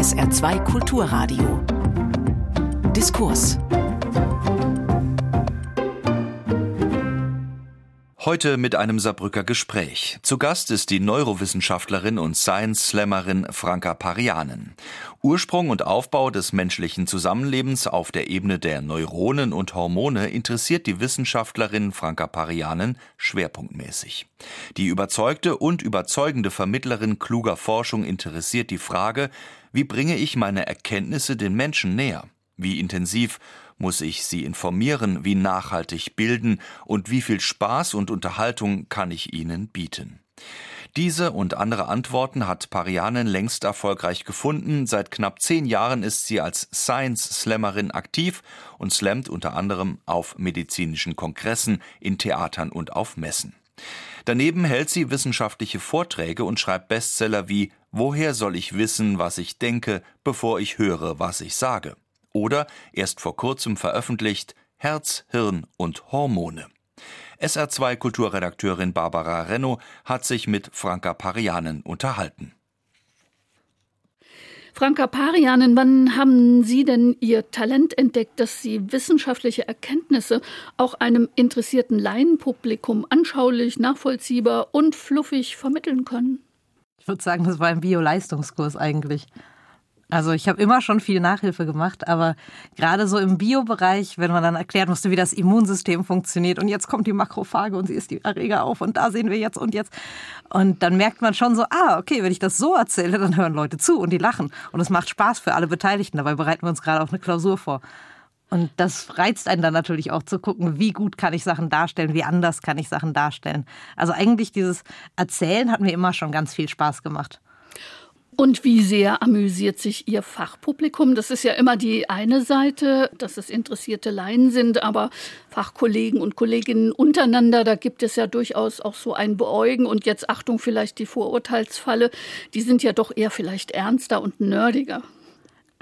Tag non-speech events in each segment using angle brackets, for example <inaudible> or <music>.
SR2 Kulturradio. Diskurs. Heute mit einem Saarbrücker Gespräch. Zu Gast ist die Neurowissenschaftlerin und Science-Slammerin Franka Parianen. Ursprung und Aufbau des menschlichen Zusammenlebens auf der Ebene der Neuronen und Hormone interessiert die Wissenschaftlerin Franka Parianen schwerpunktmäßig. Die überzeugte und überzeugende Vermittlerin kluger Forschung interessiert die Frage, wie bringe ich meine Erkenntnisse den Menschen näher? Wie intensiv muss ich sie informieren, wie nachhaltig bilden und wie viel Spaß und Unterhaltung kann ich ihnen bieten? Diese und andere Antworten hat Parianen längst erfolgreich gefunden. Seit knapp zehn Jahren ist sie als Science-Slammerin aktiv und slammt unter anderem auf medizinischen Kongressen, in Theatern und auf Messen. Daneben hält sie wissenschaftliche Vorträge und schreibt Bestseller wie Woher soll ich wissen, was ich denke, bevor ich höre, was ich sage? Oder erst vor kurzem veröffentlicht Herz, Hirn und Hormone. SR2 Kulturredakteurin Barbara Renno hat sich mit Franka Parianen unterhalten. Franka Parianen, wann haben Sie denn Ihr Talent entdeckt, dass Sie wissenschaftliche Erkenntnisse auch einem interessierten Laienpublikum anschaulich, nachvollziehbar und fluffig vermitteln können? Ich würde sagen, das war ein Bio-Leistungskurs eigentlich. Also ich habe immer schon viel Nachhilfe gemacht, aber gerade so im Biobereich, wenn man dann erklären musste, wie das Immunsystem funktioniert und jetzt kommt die Makrophage und sie ist die Erreger auf und da sehen wir jetzt und jetzt. Und dann merkt man schon so, ah, okay, wenn ich das so erzähle, dann hören Leute zu und die lachen. Und es macht Spaß für alle Beteiligten. Dabei bereiten wir uns gerade auf eine Klausur vor. Und das reizt einen dann natürlich auch zu gucken, wie gut kann ich Sachen darstellen, wie anders kann ich Sachen darstellen. Also eigentlich dieses Erzählen hat mir immer schon ganz viel Spaß gemacht. Und wie sehr amüsiert sich Ihr Fachpublikum? Das ist ja immer die eine Seite, dass es interessierte Laien sind, aber Fachkollegen und Kolleginnen untereinander, da gibt es ja durchaus auch so ein Beäugen und jetzt Achtung vielleicht die Vorurteilsfalle, die sind ja doch eher vielleicht ernster und nerdiger.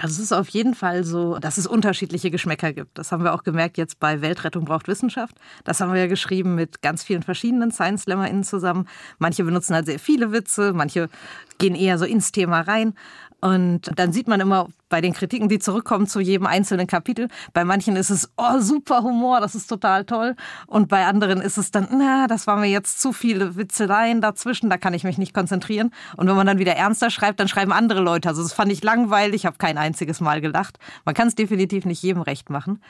Also es ist auf jeden Fall so, dass es unterschiedliche Geschmäcker gibt. Das haben wir auch gemerkt jetzt bei Weltrettung braucht Wissenschaft. Das haben wir ja geschrieben mit ganz vielen verschiedenen Science-SlammerInnen zusammen. Manche benutzen halt sehr viele Witze, manche gehen eher so ins Thema rein. Und dann sieht man immer bei den Kritiken, die zurückkommen zu jedem einzelnen Kapitel, bei manchen ist es, oh, super Humor, das ist total toll. Und bei anderen ist es dann, na, das war mir jetzt zu viele Witzeleien dazwischen, da kann ich mich nicht konzentrieren. Und wenn man dann wieder ernster schreibt, dann schreiben andere Leute. Also das fand ich langweilig, ich habe kein einziges Mal gelacht. Man kann es definitiv nicht jedem recht machen.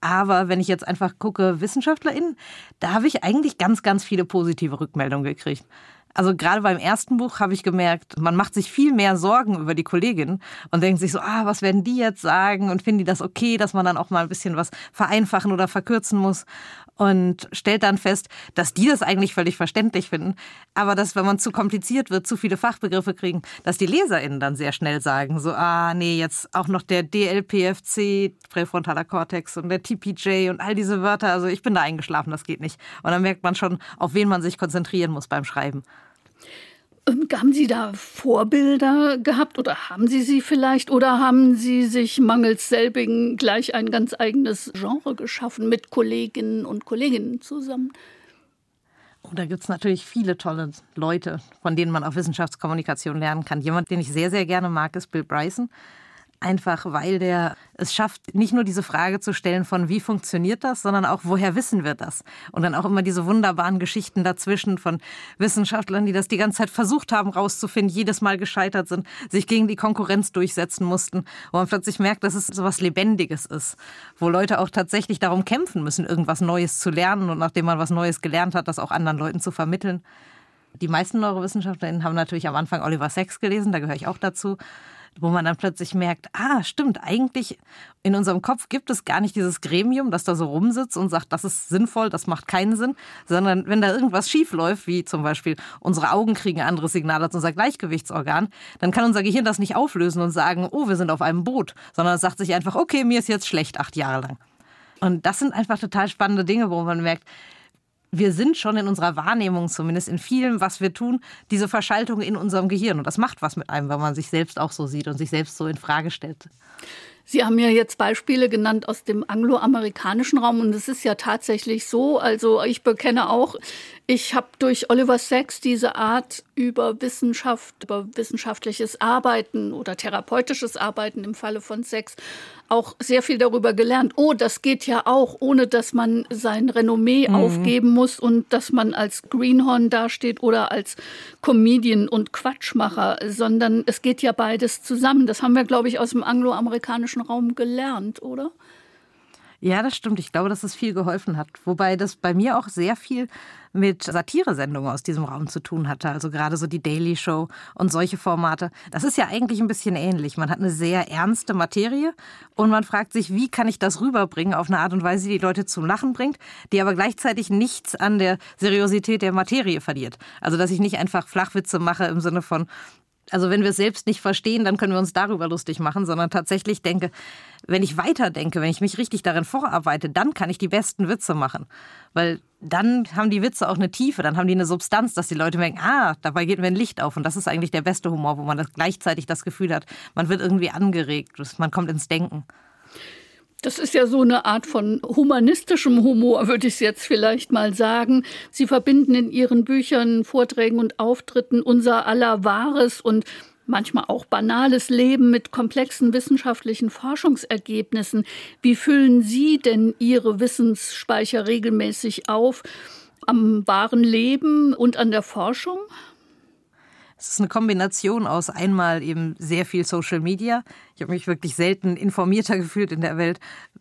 Aber wenn ich jetzt einfach gucke, WissenschaftlerInnen, da habe ich eigentlich ganz, ganz viele positive Rückmeldungen gekriegt. Also gerade beim ersten Buch habe ich gemerkt, man macht sich viel mehr Sorgen über die Kollegin und denkt sich so, ah, was werden die jetzt sagen und finden die das okay, dass man dann auch mal ein bisschen was vereinfachen oder verkürzen muss und stellt dann fest, dass die das eigentlich völlig verständlich finden, aber dass wenn man zu kompliziert wird, zu viele Fachbegriffe kriegen, dass die Leserinnen dann sehr schnell sagen, so ah, nee, jetzt auch noch der DLPFC, präfrontaler Kortex und der TPJ und all diese Wörter, also ich bin da eingeschlafen, das geht nicht. Und dann merkt man schon, auf wen man sich konzentrieren muss beim Schreiben. Ähm, haben Sie da Vorbilder gehabt oder haben Sie sie vielleicht oder haben Sie sich mangels selbigen gleich ein ganz eigenes Genre geschaffen mit Kolleginnen und Kolleginnen zusammen? Oh, da gibt es natürlich viele tolle Leute, von denen man auch Wissenschaftskommunikation lernen kann. Jemand, den ich sehr, sehr gerne mag, ist Bill Bryson. Einfach weil der es schafft, nicht nur diese Frage zu stellen von wie funktioniert das, sondern auch woher wissen wir das? Und dann auch immer diese wunderbaren Geschichten dazwischen von Wissenschaftlern, die das die ganze Zeit versucht haben rauszufinden, jedes Mal gescheitert sind, sich gegen die Konkurrenz durchsetzen mussten, wo man plötzlich merkt, dass es so was Lebendiges ist, wo Leute auch tatsächlich darum kämpfen müssen, irgendwas Neues zu lernen und nachdem man was Neues gelernt hat, das auch anderen Leuten zu vermitteln. Die meisten Neurowissenschaftlerinnen haben natürlich am Anfang Oliver Sacks gelesen, da gehöre ich auch dazu wo man dann plötzlich merkt, ah, stimmt, eigentlich in unserem Kopf gibt es gar nicht dieses Gremium, das da so rumsitzt und sagt, das ist sinnvoll, das macht keinen Sinn, sondern wenn da irgendwas schief läuft, wie zum Beispiel unsere Augen kriegen ein anderes Signal als unser Gleichgewichtsorgan, dann kann unser Gehirn das nicht auflösen und sagen, oh, wir sind auf einem Boot, sondern es sagt sich einfach, okay, mir ist jetzt schlecht acht Jahre lang. Und das sind einfach total spannende Dinge, wo man merkt, wir sind schon in unserer Wahrnehmung, zumindest in vielem, was wir tun, diese Verschaltung in unserem Gehirn. Und das macht was mit einem, wenn man sich selbst auch so sieht und sich selbst so in Frage stellt. Sie haben ja jetzt Beispiele genannt aus dem angloamerikanischen Raum und es ist ja tatsächlich so, also ich bekenne auch, Ich habe durch Oliver Sacks diese Art über Wissenschaft, über wissenschaftliches Arbeiten oder therapeutisches Arbeiten im Falle von Sex auch sehr viel darüber gelernt. Oh, das geht ja auch, ohne dass man sein Renommee mhm. aufgeben muss und dass man als Greenhorn dasteht oder als Comedian und Quatschmacher, sondern es geht ja beides zusammen. Das haben wir, glaube ich, aus dem angloamerikanischen Raum gelernt, oder? Ja, das stimmt. Ich glaube, dass es viel geholfen hat. Wobei das bei mir auch sehr viel mit Satiresendungen aus diesem Raum zu tun hatte. Also gerade so die Daily Show und solche Formate. Das ist ja eigentlich ein bisschen ähnlich. Man hat eine sehr ernste Materie und man fragt sich, wie kann ich das rüberbringen auf eine Art und Weise, die die Leute zum Lachen bringt, die aber gleichzeitig nichts an der Seriosität der Materie verliert. Also dass ich nicht einfach Flachwitze mache im Sinne von, also wenn wir es selbst nicht verstehen, dann können wir uns darüber lustig machen, sondern tatsächlich denke, wenn ich weiterdenke, wenn ich mich richtig darin vorarbeite, dann kann ich die besten Witze machen. Weil dann haben die Witze auch eine Tiefe, dann haben die eine Substanz, dass die Leute merken, ah, dabei geht mir ein Licht auf. Und das ist eigentlich der beste Humor, wo man gleichzeitig das Gefühl hat, man wird irgendwie angeregt, man kommt ins Denken. Das ist ja so eine Art von humanistischem Humor, würde ich jetzt vielleicht mal sagen. Sie verbinden in Ihren Büchern, Vorträgen und Auftritten unser aller wahres und manchmal auch banales Leben mit komplexen wissenschaftlichen Forschungsergebnissen. Wie füllen Sie denn Ihre Wissensspeicher regelmäßig auf? Am wahren Leben und an der Forschung? Es ist eine Kombination aus einmal eben sehr viel Social Media. Ich habe mich wirklich selten informierter <laughs> gefühlt in der Welt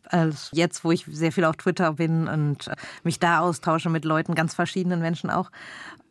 als jetzt, wo ich sehr viel auf Twitter bin und mich da austausche mit Leuten, ganz verschiedenen Menschen auch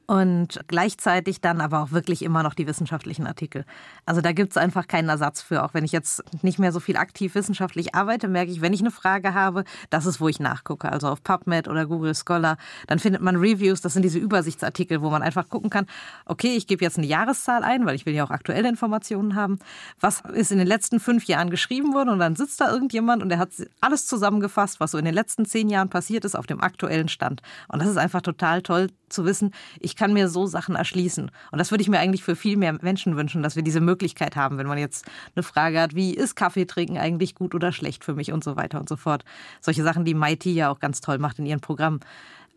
und gleichzeitig dann aber auch wirklich immer noch die wissenschaftlichen Artikel. Also da gibt es einfach keinen Ersatz für. Auch wenn ich jetzt nicht mehr so viel aktiv wissenschaftlich arbeite, merke ich, wenn ich eine Frage habe, das ist, wo ich nachgucke. Also auf PubMed oder Google Scholar, dann findet man Reviews, das sind diese Übersichtsartikel, wo man einfach gucken kann, okay, ich gebe jetzt eine Jahreszahl ein, weil ich will ja auch aktuelle Informationen haben. Was ist in den letzten fünf Jahren geschrieben worden? Und dann sitzt da irgendjemand und der hat alles zusammengefasst, was so in den letzten zehn Jahren passiert ist, auf dem aktuellen Stand. Und das ist einfach total toll zu wissen, ich kann mir so Sachen erschließen. Und das würde ich mir eigentlich für viel mehr Menschen wünschen, dass wir diese Möglichkeit haben, wenn man jetzt eine Frage hat, wie ist Kaffee trinken eigentlich gut oder schlecht für mich und so weiter und so fort. Solche Sachen, die Mighty ja auch ganz toll macht in ihren Programmen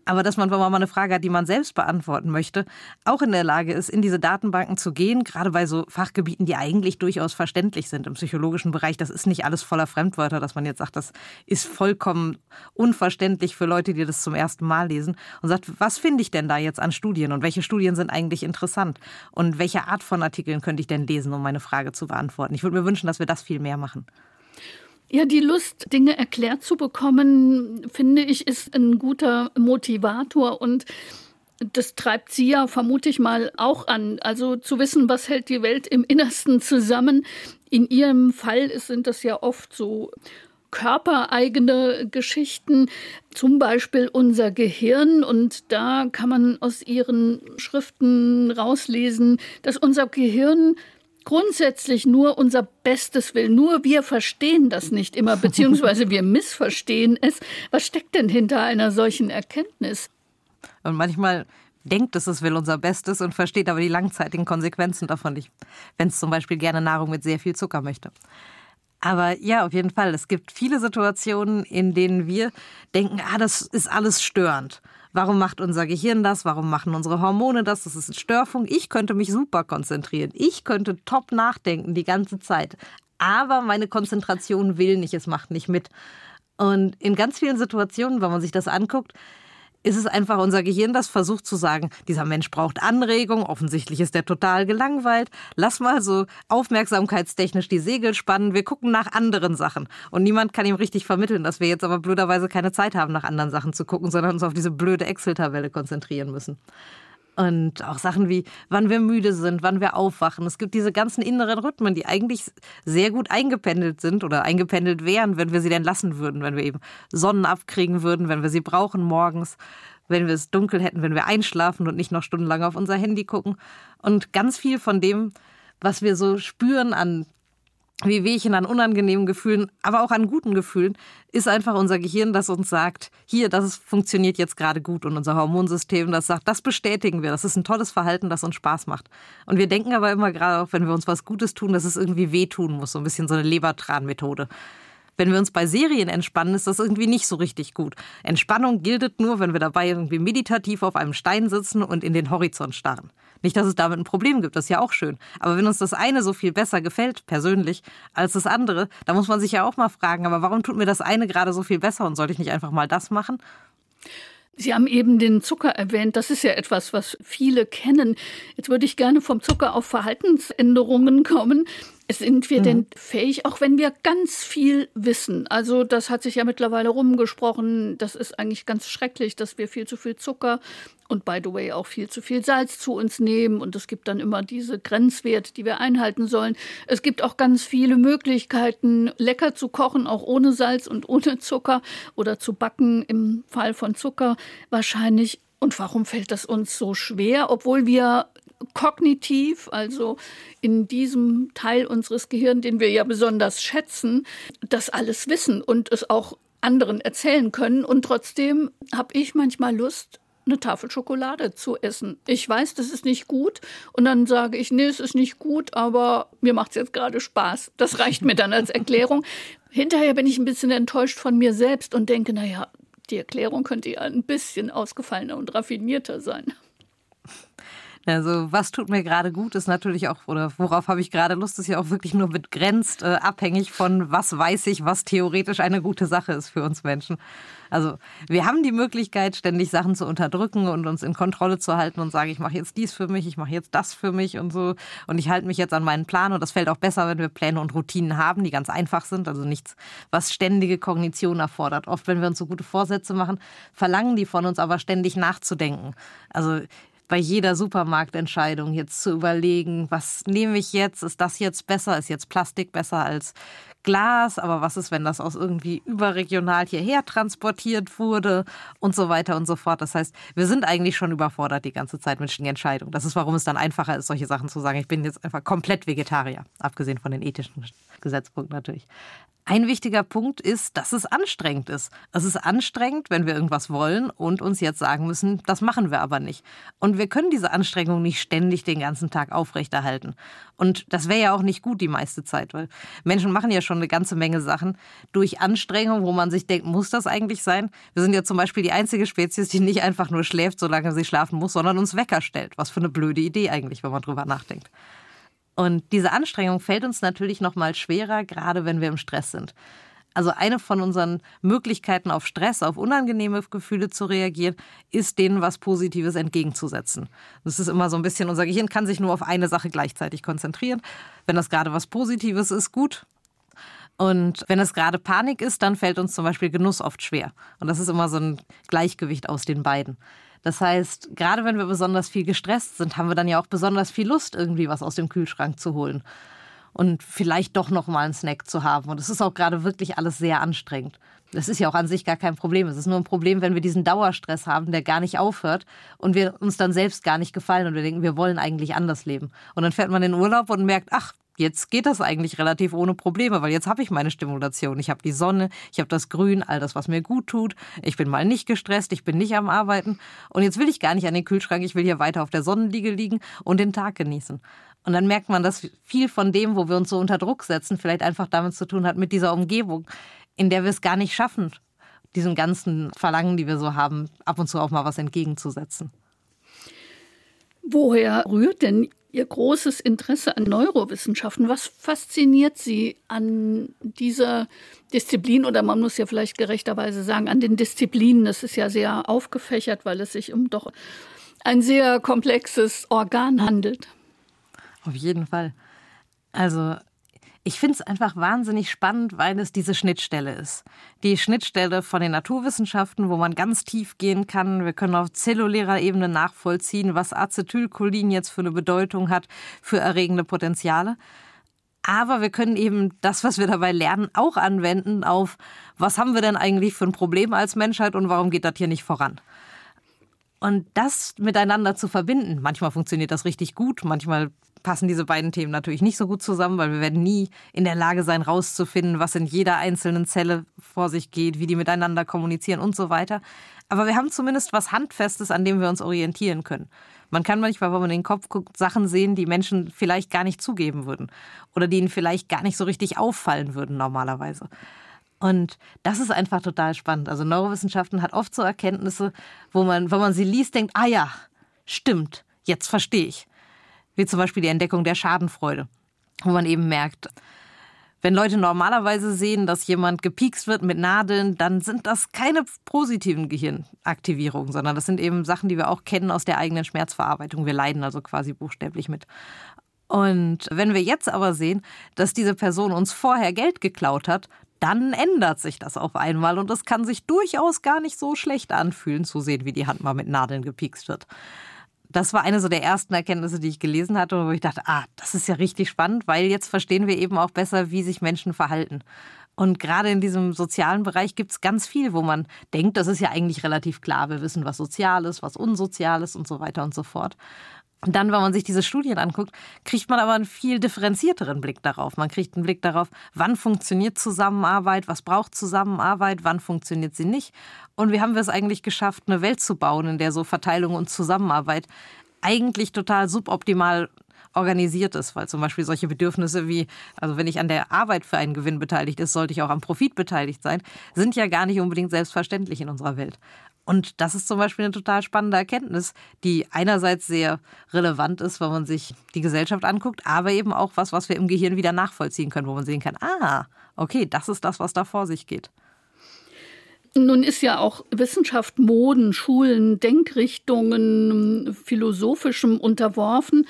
aber dass man, wenn man mal eine Frage hat, die man selbst beantworten möchte, auch in der Lage ist, in diese Datenbanken zu gehen, gerade bei so Fachgebieten, die eigentlich durchaus verständlich sind im psychologischen Bereich. Das ist nicht alles voller Fremdwörter, dass man jetzt sagt, das ist vollkommen unverständlich für Leute, die das zum ersten Mal lesen und sagt, was finde ich denn da jetzt an Studien und welche Studien sind eigentlich interessant und welche Art von Artikeln könnte ich denn lesen, um meine Frage zu beantworten. Ich würde mir wünschen, dass wir das viel mehr machen. Ja, die Lust, Dinge erklärt zu bekommen, finde ich, ist ein guter Motivator und das treibt Sie ja, vermute ich mal, auch an. Also zu wissen, was hält die Welt im Innersten zusammen. In Ihrem Fall sind das ja oft so körpereigene Geschichten, zum Beispiel unser Gehirn. Und da kann man aus Ihren Schriften rauslesen, dass unser Gehirn grundsätzlich nur unser Bestes will. Nur wir verstehen das nicht immer, <laughs> beziehungsweise wir missverstehen es. Was steckt denn hinter einer solchen Erkenntnis? Und manchmal denkt es, es will unser Bestes und versteht aber die langzeitigen Konsequenzen davon nicht, wenn es zum Beispiel gerne Nahrung mit sehr viel Zucker möchte. Aber ja, auf jeden Fall. Es gibt viele Situationen, in denen wir denken, ah, das ist alles störend. Warum macht unser Gehirn das? Warum machen unsere Hormone das? Das ist eine Störfunk. Ich könnte mich super konzentrieren. Ich könnte top nachdenken die ganze Zeit. Aber meine Konzentration will nicht, es macht nicht mit. Und in ganz vielen Situationen, wenn man sich das anguckt, ist es einfach unser Gehirn, das versucht zu sagen, dieser Mensch braucht Anregung, offensichtlich ist der total gelangweilt, lass mal so aufmerksamkeitstechnisch die Segel spannen, wir gucken nach anderen Sachen. Und niemand kann ihm richtig vermitteln, dass wir jetzt aber blöderweise keine Zeit haben, nach anderen Sachen zu gucken, sondern uns auf diese blöde Excel-Tabelle konzentrieren müssen. Und auch Sachen wie, wann wir müde sind, wann wir aufwachen. Es gibt diese ganzen inneren Rhythmen, die eigentlich sehr gut eingependelt sind oder eingependelt wären, wenn wir sie denn lassen würden, wenn wir eben Sonnen abkriegen würden, wenn wir sie brauchen morgens, wenn wir es dunkel hätten, wenn wir einschlafen und nicht noch stundenlang auf unser Handy gucken. Und ganz viel von dem, was wir so spüren an wie Wehchen an unangenehmen Gefühlen, aber auch an guten Gefühlen, ist einfach unser Gehirn, das uns sagt, hier, das funktioniert jetzt gerade gut und unser Hormonsystem, das sagt, das bestätigen wir, das ist ein tolles Verhalten, das uns Spaß macht. Und wir denken aber immer gerade auch, wenn wir uns was Gutes tun, dass es irgendwie wehtun muss, so ein bisschen so eine Lebertran-Methode. Wenn wir uns bei Serien entspannen, ist das irgendwie nicht so richtig gut. Entspannung gilt nur, wenn wir dabei irgendwie meditativ auf einem Stein sitzen und in den Horizont starren. Nicht, dass es damit ein Problem gibt, das ist ja auch schön. Aber wenn uns das eine so viel besser gefällt, persönlich, als das andere, da muss man sich ja auch mal fragen, aber warum tut mir das eine gerade so viel besser und sollte ich nicht einfach mal das machen? Sie haben eben den Zucker erwähnt. Das ist ja etwas, was viele kennen. Jetzt würde ich gerne vom Zucker auf Verhaltensänderungen kommen. Sind wir mhm. denn fähig, auch wenn wir ganz viel wissen? Also das hat sich ja mittlerweile rumgesprochen. Das ist eigentlich ganz schrecklich, dass wir viel zu viel Zucker und by the way auch viel zu viel Salz zu uns nehmen. Und es gibt dann immer diese Grenzwerte, die wir einhalten sollen. Es gibt auch ganz viele Möglichkeiten, lecker zu kochen, auch ohne Salz und ohne Zucker oder zu backen im Fall von Zucker wahrscheinlich. Und warum fällt das uns so schwer, obwohl wir kognitiv, also in diesem Teil unseres Gehirns, den wir ja besonders schätzen, das alles wissen und es auch anderen erzählen können. Und trotzdem habe ich manchmal Lust, eine Tafel Schokolade zu essen. Ich weiß, das ist nicht gut. Und dann sage ich, nee, es ist nicht gut, aber mir macht es jetzt gerade Spaß. Das reicht mir dann als Erklärung. <laughs> Hinterher bin ich ein bisschen enttäuscht von mir selbst und denke, naja, die Erklärung könnte ja ein bisschen ausgefallener und raffinierter sein. Also was tut mir gerade gut, ist natürlich auch, oder worauf habe ich gerade Lust, ist ja auch wirklich nur begrenzt äh, abhängig von, was weiß ich, was theoretisch eine gute Sache ist für uns Menschen. Also wir haben die Möglichkeit, ständig Sachen zu unterdrücken und uns in Kontrolle zu halten und sagen, ich mache jetzt dies für mich, ich mache jetzt das für mich und so. Und ich halte mich jetzt an meinen Plan. Und das fällt auch besser, wenn wir Pläne und Routinen haben, die ganz einfach sind. Also nichts, was ständige Kognition erfordert. Oft, wenn wir uns so gute Vorsätze machen, verlangen die von uns aber ständig nachzudenken. Also bei jeder Supermarktentscheidung jetzt zu überlegen, was nehme ich jetzt? Ist das jetzt besser? Ist jetzt Plastik besser als Glas? Aber was ist, wenn das aus irgendwie überregional hierher transportiert wurde und so weiter und so fort? Das heißt, wir sind eigentlich schon überfordert die ganze Zeit mit Entscheidungen. Das ist, warum es dann einfacher ist, solche Sachen zu sagen. Ich bin jetzt einfach komplett Vegetarier, abgesehen von den ethischen Gesetzpunkten natürlich. Ein wichtiger Punkt ist, dass es anstrengend ist. Es ist anstrengend, wenn wir irgendwas wollen und uns jetzt sagen müssen, das machen wir aber nicht. Und wir können diese Anstrengung nicht ständig den ganzen Tag aufrechterhalten. Und das wäre ja auch nicht gut die meiste Zeit, weil Menschen machen ja schon eine ganze Menge Sachen durch Anstrengung, wo man sich denkt, muss das eigentlich sein? Wir sind ja zum Beispiel die einzige Spezies, die nicht einfach nur schläft, solange sie schlafen muss, sondern uns Wecker stellt. Was für eine blöde Idee eigentlich, wenn man drüber nachdenkt. Und diese Anstrengung fällt uns natürlich noch mal schwerer, gerade wenn wir im Stress sind. Also eine von unseren Möglichkeiten auf Stress, auf unangenehme Gefühle zu reagieren, ist denen was Positives entgegenzusetzen. Das ist immer so ein bisschen, unser Gehirn kann sich nur auf eine Sache gleichzeitig konzentrieren. Wenn das gerade was Positives ist, gut. Und wenn es gerade Panik ist, dann fällt uns zum Beispiel Genuss oft schwer. Und das ist immer so ein Gleichgewicht aus den beiden. Das heißt, gerade wenn wir besonders viel gestresst sind, haben wir dann ja auch besonders viel Lust, irgendwie was aus dem Kühlschrank zu holen. Und vielleicht doch noch mal einen Snack zu haben. Und es ist auch gerade wirklich alles sehr anstrengend. Das ist ja auch an sich gar kein Problem. Es ist nur ein Problem, wenn wir diesen Dauerstress haben, der gar nicht aufhört und wir uns dann selbst gar nicht gefallen und wir denken, wir wollen eigentlich anders leben. Und dann fährt man in den Urlaub und merkt, ach, jetzt geht das eigentlich relativ ohne Probleme, weil jetzt habe ich meine Stimulation. Ich habe die Sonne, ich habe das Grün, all das, was mir gut tut. Ich bin mal nicht gestresst, ich bin nicht am Arbeiten. Und jetzt will ich gar nicht an den Kühlschrank, ich will hier weiter auf der Sonnenliege liegen und den Tag genießen. Und dann merkt man, dass viel von dem, wo wir uns so unter Druck setzen, vielleicht einfach damit zu tun hat, mit dieser Umgebung, in der wir es gar nicht schaffen, diesem ganzen Verlangen, die wir so haben, ab und zu auch mal was entgegenzusetzen. Woher rührt denn Ihr großes Interesse an Neurowissenschaften. Was fasziniert Sie an dieser Disziplin oder man muss ja vielleicht gerechterweise sagen, an den Disziplinen? Das ist ja sehr aufgefächert, weil es sich um doch ein sehr komplexes Organ handelt. Auf jeden Fall. Also ich finde es einfach wahnsinnig spannend, weil es diese Schnittstelle ist. Die Schnittstelle von den Naturwissenschaften, wo man ganz tief gehen kann. Wir können auf zellulärer Ebene nachvollziehen, was Acetylcholin jetzt für eine Bedeutung hat für erregende Potenziale. Aber wir können eben das, was wir dabei lernen, auch anwenden auf, was haben wir denn eigentlich für ein Problem als Menschheit und warum geht das hier nicht voran? Und das miteinander zu verbinden, manchmal funktioniert das richtig gut, manchmal passen diese beiden Themen natürlich nicht so gut zusammen, weil wir werden nie in der Lage sein, rauszufinden, was in jeder einzelnen Zelle vor sich geht, wie die miteinander kommunizieren und so weiter. Aber wir haben zumindest was Handfestes, an dem wir uns orientieren können. Man kann manchmal, wenn man in den Kopf guckt, Sachen sehen, die Menschen vielleicht gar nicht zugeben würden oder die ihnen vielleicht gar nicht so richtig auffallen würden normalerweise. Und das ist einfach total spannend. Also Neurowissenschaften hat oft so Erkenntnisse, wo man, wenn man sie liest, denkt, ah ja, stimmt, jetzt verstehe ich. Wie zum Beispiel die Entdeckung der Schadenfreude, wo man eben merkt, wenn Leute normalerweise sehen, dass jemand gepiekst wird mit Nadeln, dann sind das keine positiven Gehirnaktivierungen, sondern das sind eben Sachen, die wir auch kennen aus der eigenen Schmerzverarbeitung. Wir leiden also quasi buchstäblich mit. Und wenn wir jetzt aber sehen, dass diese Person uns vorher Geld geklaut hat, dann ändert sich das auf einmal und es kann sich durchaus gar nicht so schlecht anfühlen, zu sehen, wie die Hand mal mit Nadeln gepiekst wird. Das war eine so der ersten Erkenntnisse, die ich gelesen hatte, wo ich dachte, ah, das ist ja richtig spannend, weil jetzt verstehen wir eben auch besser, wie sich Menschen verhalten. Und gerade in diesem sozialen Bereich gibt es ganz viel, wo man denkt, das ist ja eigentlich relativ klar. Wir wissen, was sozial ist, was unsozial ist und so weiter und so fort. Dann, wenn man sich diese Studien anguckt, kriegt man aber einen viel differenzierteren Blick darauf. Man kriegt einen Blick darauf, wann funktioniert Zusammenarbeit, was braucht Zusammenarbeit, wann funktioniert sie nicht. Und wie haben wir es eigentlich geschafft, eine Welt zu bauen, in der so Verteilung und Zusammenarbeit eigentlich total suboptimal organisiert ist, weil zum Beispiel solche Bedürfnisse wie, also wenn ich an der Arbeit für einen Gewinn beteiligt ist, sollte ich auch am Profit beteiligt sein, sind ja gar nicht unbedingt selbstverständlich in unserer Welt. Und das ist zum Beispiel eine total spannende Erkenntnis, die einerseits sehr relevant ist, wenn man sich die Gesellschaft anguckt, aber eben auch was, was wir im Gehirn wieder nachvollziehen können, wo man sehen kann, ah, okay, das ist das, was da vor sich geht. Nun ist ja auch Wissenschaft Moden, Schulen, Denkrichtungen, philosophischem unterworfen.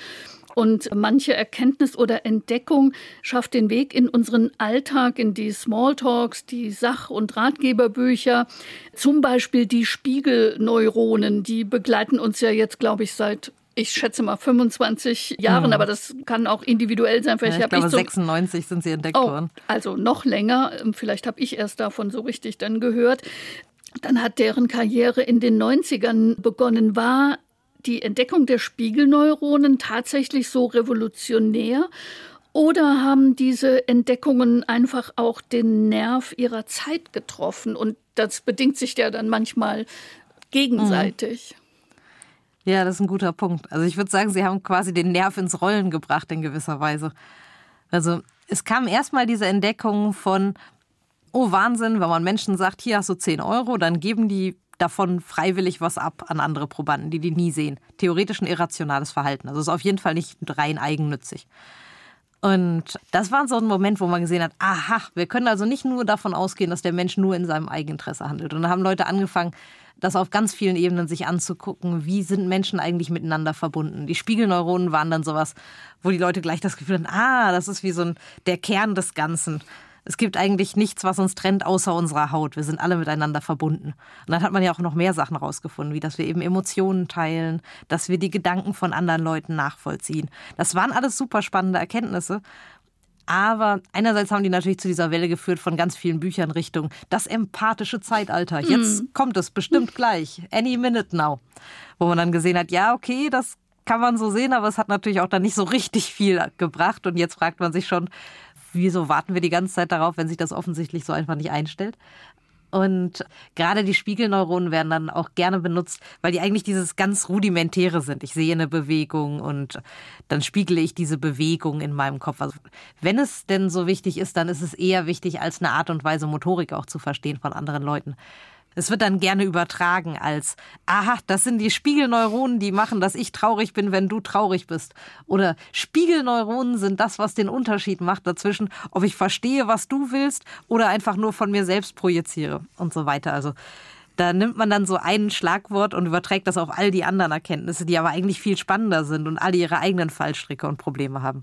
Und manche Erkenntnis oder Entdeckung schafft den Weg in unseren Alltag, in die Smalltalks, die Sach- und Ratgeberbücher. Zum Beispiel die Spiegelneuronen, die begleiten uns ja jetzt, glaube ich, seit ich schätze mal 25 Jahren, mhm. aber das kann auch individuell sein. Vielleicht ja, ich glaube, ich 96 sind sie entdeckt oh, worden. Also noch länger. Vielleicht habe ich erst davon so richtig dann gehört. Dann hat deren Karriere in den 90ern begonnen. War die Entdeckung der Spiegelneuronen tatsächlich so revolutionär? Oder haben diese Entdeckungen einfach auch den Nerv ihrer Zeit getroffen? Und das bedingt sich ja dann manchmal gegenseitig. Ja, das ist ein guter Punkt. Also ich würde sagen, sie haben quasi den Nerv ins Rollen gebracht in gewisser Weise. Also es kam erstmal diese Entdeckung von, oh Wahnsinn, wenn man Menschen sagt, hier hast du 10 Euro, dann geben die davon freiwillig was ab an andere Probanden, die die nie sehen. Theoretisch ein irrationales Verhalten. Also ist auf jeden Fall nicht rein eigennützig. Und das war so ein Moment, wo man gesehen hat, aha, wir können also nicht nur davon ausgehen, dass der Mensch nur in seinem Eigeninteresse handelt. Und da haben Leute angefangen, das auf ganz vielen Ebenen sich anzugucken, wie sind Menschen eigentlich miteinander verbunden. Die Spiegelneuronen waren dann sowas, wo die Leute gleich das Gefühl hatten, ah, das ist wie so ein, der Kern des Ganzen es gibt eigentlich nichts, was uns trennt, außer unserer Haut. Wir sind alle miteinander verbunden. Und dann hat man ja auch noch mehr Sachen rausgefunden, wie dass wir eben Emotionen teilen, dass wir die Gedanken von anderen Leuten nachvollziehen. Das waren alles super spannende Erkenntnisse. Aber einerseits haben die natürlich zu dieser Welle geführt von ganz vielen Büchern Richtung das empathische Zeitalter. Jetzt mm. kommt es bestimmt gleich. Any minute now. Wo man dann gesehen hat, ja, okay, das kann man so sehen, aber es hat natürlich auch dann nicht so richtig viel gebracht. Und jetzt fragt man sich schon, wieso warten wir die ganze Zeit darauf, wenn sich das offensichtlich so einfach nicht einstellt? Und gerade die Spiegelneuronen werden dann auch gerne benutzt, weil die eigentlich dieses ganz rudimentäre sind. Ich sehe eine Bewegung und dann spiegle ich diese Bewegung in meinem Kopf. Also wenn es denn so wichtig ist, dann ist es eher wichtig, als eine Art und Weise Motorik auch zu verstehen von anderen Leuten. Es wird dann gerne übertragen als, aha, das sind die Spiegelneuronen, die machen, dass ich traurig bin, wenn du traurig bist. Oder Spiegelneuronen sind das, was den Unterschied macht dazwischen, ob ich verstehe, was du willst oder einfach nur von mir selbst projiziere und so weiter. Also da nimmt man dann so ein Schlagwort und überträgt das auf all die anderen Erkenntnisse, die aber eigentlich viel spannender sind und alle ihre eigenen Fallstricke und Probleme haben.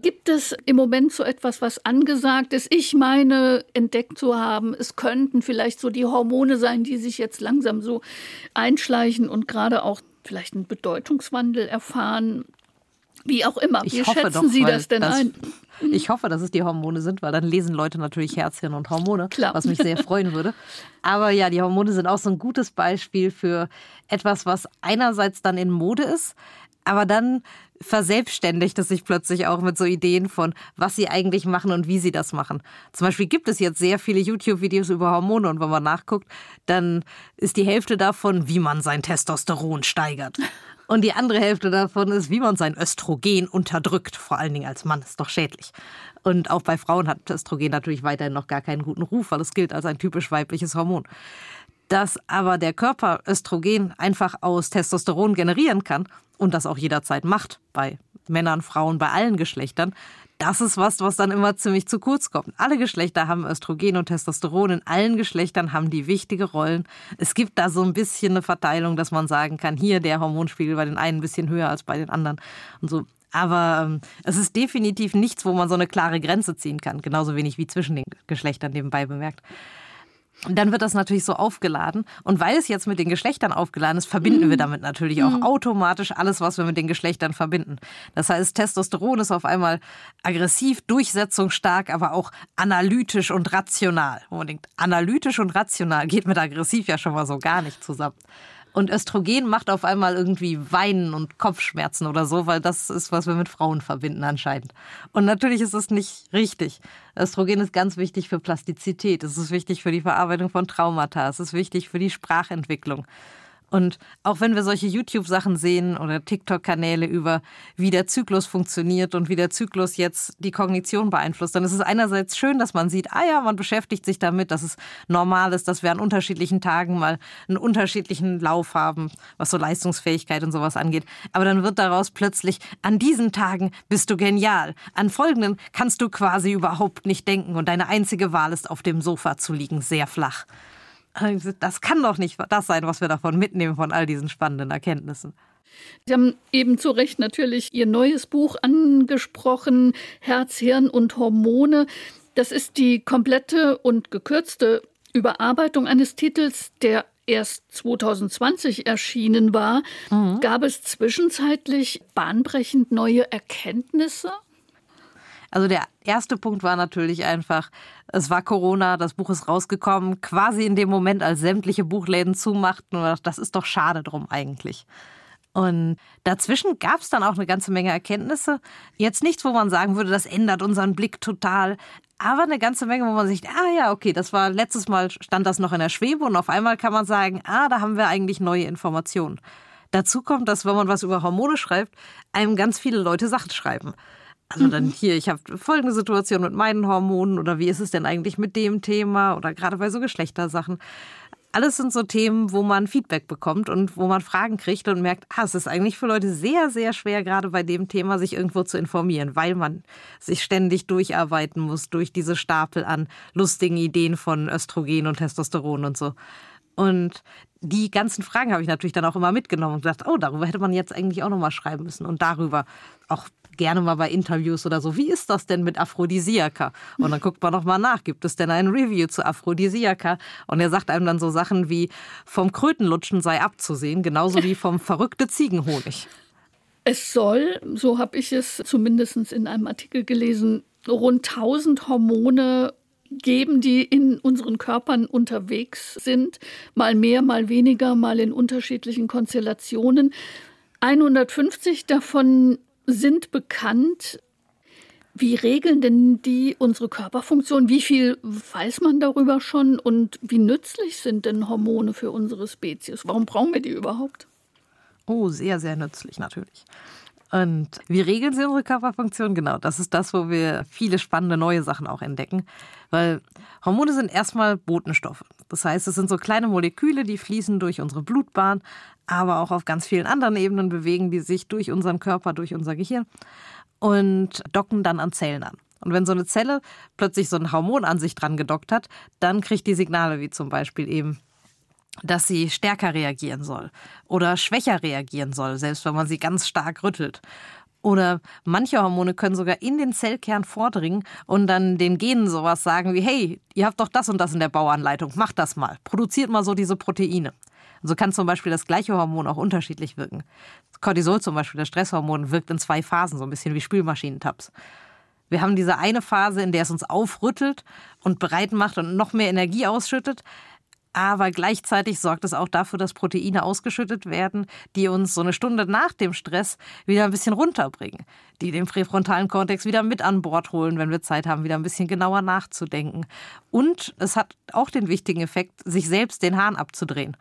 Gibt es im Moment so etwas, was angesagt ist? Ich meine, entdeckt zu haben, es könnten vielleicht so die Hormone sein, die sich jetzt langsam so einschleichen und gerade auch vielleicht einen Bedeutungswandel erfahren. Wie auch immer. Wie schätzen doch, Sie das denn das, ein? <laughs> Ich hoffe, dass es die Hormone sind, weil dann lesen Leute natürlich Herzchen und Hormone, Klar. was mich sehr <laughs> freuen würde. Aber ja, die Hormone sind auch so ein gutes Beispiel für etwas, was einerseits dann in Mode ist, aber dann verselbstständigt es sich plötzlich auch mit so Ideen von, was sie eigentlich machen und wie sie das machen. Zum Beispiel gibt es jetzt sehr viele YouTube-Videos über Hormone und wenn man nachguckt, dann ist die Hälfte davon, wie man sein Testosteron steigert. Und die andere Hälfte davon ist, wie man sein Östrogen unterdrückt. Vor allen Dingen als Mann ist doch schädlich. Und auch bei Frauen hat Östrogen natürlich weiterhin noch gar keinen guten Ruf, weil es gilt als ein typisch weibliches Hormon dass aber der Körper Östrogen einfach aus Testosteron generieren kann und das auch jederzeit macht bei Männern, Frauen, bei allen Geschlechtern, das ist was, was dann immer ziemlich zu kurz kommt. Alle Geschlechter haben Östrogen und Testosteron. In allen Geschlechtern haben die wichtige Rollen. Es gibt da so ein bisschen eine Verteilung, dass man sagen kann, hier der Hormonspiegel bei den einen ein bisschen höher als bei den anderen und so. Aber ähm, es ist definitiv nichts, wo man so eine klare Grenze ziehen kann. Genauso wenig wie zwischen den Geschlechtern nebenbei bemerkt. Dann wird das natürlich so aufgeladen. Und weil es jetzt mit den Geschlechtern aufgeladen ist, verbinden mhm. wir damit natürlich auch mhm. automatisch alles, was wir mit den Geschlechtern verbinden. Das heißt, Testosteron ist auf einmal aggressiv, durchsetzungsstark, aber auch analytisch und rational. Und man denkt, analytisch und rational geht mit aggressiv ja schon mal so gar nicht zusammen. Und Östrogen macht auf einmal irgendwie Weinen und Kopfschmerzen oder so, weil das ist, was wir mit Frauen verbinden anscheinend. Und natürlich ist es nicht richtig. Östrogen ist ganz wichtig für Plastizität. Es ist wichtig für die Verarbeitung von Traumata. Es ist wichtig für die Sprachentwicklung. Und auch wenn wir solche YouTube-Sachen sehen oder TikTok-Kanäle über, wie der Zyklus funktioniert und wie der Zyklus jetzt die Kognition beeinflusst, dann ist es einerseits schön, dass man sieht, ah ja, man beschäftigt sich damit, dass es normal ist, dass wir an unterschiedlichen Tagen mal einen unterschiedlichen Lauf haben, was so Leistungsfähigkeit und sowas angeht. Aber dann wird daraus plötzlich, an diesen Tagen bist du genial. An folgenden kannst du quasi überhaupt nicht denken und deine einzige Wahl ist, auf dem Sofa zu liegen, sehr flach. Das kann doch nicht das sein, was wir davon mitnehmen, von all diesen spannenden Erkenntnissen. Sie haben eben zu Recht natürlich Ihr neues Buch angesprochen, Herz, Hirn und Hormone. Das ist die komplette und gekürzte Überarbeitung eines Titels, der erst 2020 erschienen war. Mhm. Gab es zwischenzeitlich bahnbrechend neue Erkenntnisse? Also der erste Punkt war natürlich einfach, es war Corona, das Buch ist rausgekommen, quasi in dem Moment, als sämtliche Buchläden zumachten. Und das ist doch schade drum eigentlich. Und dazwischen gab es dann auch eine ganze Menge Erkenntnisse. Jetzt nichts, wo man sagen würde, das ändert unseren Blick total. Aber eine ganze Menge, wo man sich, ah ja, okay, das war letztes Mal stand das noch in der Schwebe und auf einmal kann man sagen, ah, da haben wir eigentlich neue Informationen. Dazu kommt, dass wenn man was über Hormone schreibt, einem ganz viele Leute Sachen schreiben. Also dann mhm. hier, ich habe folgende Situation mit meinen Hormonen oder wie ist es denn eigentlich mit dem Thema oder gerade bei so Geschlechtersachen. Alles sind so Themen, wo man Feedback bekommt und wo man Fragen kriegt und merkt, ah, es ist eigentlich für Leute sehr, sehr schwer, gerade bei dem Thema sich irgendwo zu informieren, weil man sich ständig durcharbeiten muss durch diese Stapel an lustigen Ideen von Östrogen und Testosteron und so. Und die ganzen Fragen habe ich natürlich dann auch immer mitgenommen und gedacht, oh, darüber hätte man jetzt eigentlich auch nochmal schreiben müssen und darüber auch gerne mal bei Interviews oder so, wie ist das denn mit Aphrodisiaka? Und dann guckt man noch mal nach, gibt es denn ein Review zu Aphrodisiaka? Und er sagt einem dann so Sachen wie, vom Krötenlutschen sei abzusehen, genauso wie vom verrückte Ziegenhonig. Es soll, so habe ich es zumindest in einem Artikel gelesen, rund 1000 Hormone geben, die in unseren Körpern unterwegs sind, mal mehr, mal weniger, mal in unterschiedlichen Konstellationen. 150 davon sind bekannt. Wie regeln denn die unsere Körperfunktion? Wie viel weiß man darüber schon und wie nützlich sind denn Hormone für unsere Spezies? Warum brauchen wir die überhaupt? Oh, sehr, sehr nützlich natürlich. Und wie regeln sie unsere Körperfunktion? Genau, das ist das, wo wir viele spannende neue Sachen auch entdecken. Weil Hormone sind erstmal Botenstoffe. Das heißt, es sind so kleine Moleküle, die fließen durch unsere Blutbahn, aber auch auf ganz vielen anderen Ebenen bewegen die sich durch unseren Körper, durch unser Gehirn und docken dann an Zellen an. Und wenn so eine Zelle plötzlich so ein Hormon an sich dran gedockt hat, dann kriegt die Signale wie zum Beispiel eben dass sie stärker reagieren soll oder schwächer reagieren soll, selbst wenn man sie ganz stark rüttelt. Oder manche Hormone können sogar in den Zellkern vordringen und dann den Genen sowas sagen wie, hey, ihr habt doch das und das in der Bauanleitung, macht das mal, produziert mal so diese Proteine. So kann zum Beispiel das gleiche Hormon auch unterschiedlich wirken. Cortisol zum Beispiel, das Stresshormon, wirkt in zwei Phasen, so ein bisschen wie Spülmaschinentabs. Wir haben diese eine Phase, in der es uns aufrüttelt und bereit macht und noch mehr Energie ausschüttet. aber gleichzeitig sorgt es auch dafür, dass Proteine ausgeschüttet werden, die uns so eine Stunde nach dem Stress wieder ein bisschen runterbringen, die den präfrontalen Kortex wieder mit an Bord holen, wenn wir Zeit haben, wieder ein bisschen genauer nachzudenken. Und es hat auch den wichtigen Effekt, sich selbst den Hahn abzudrehen.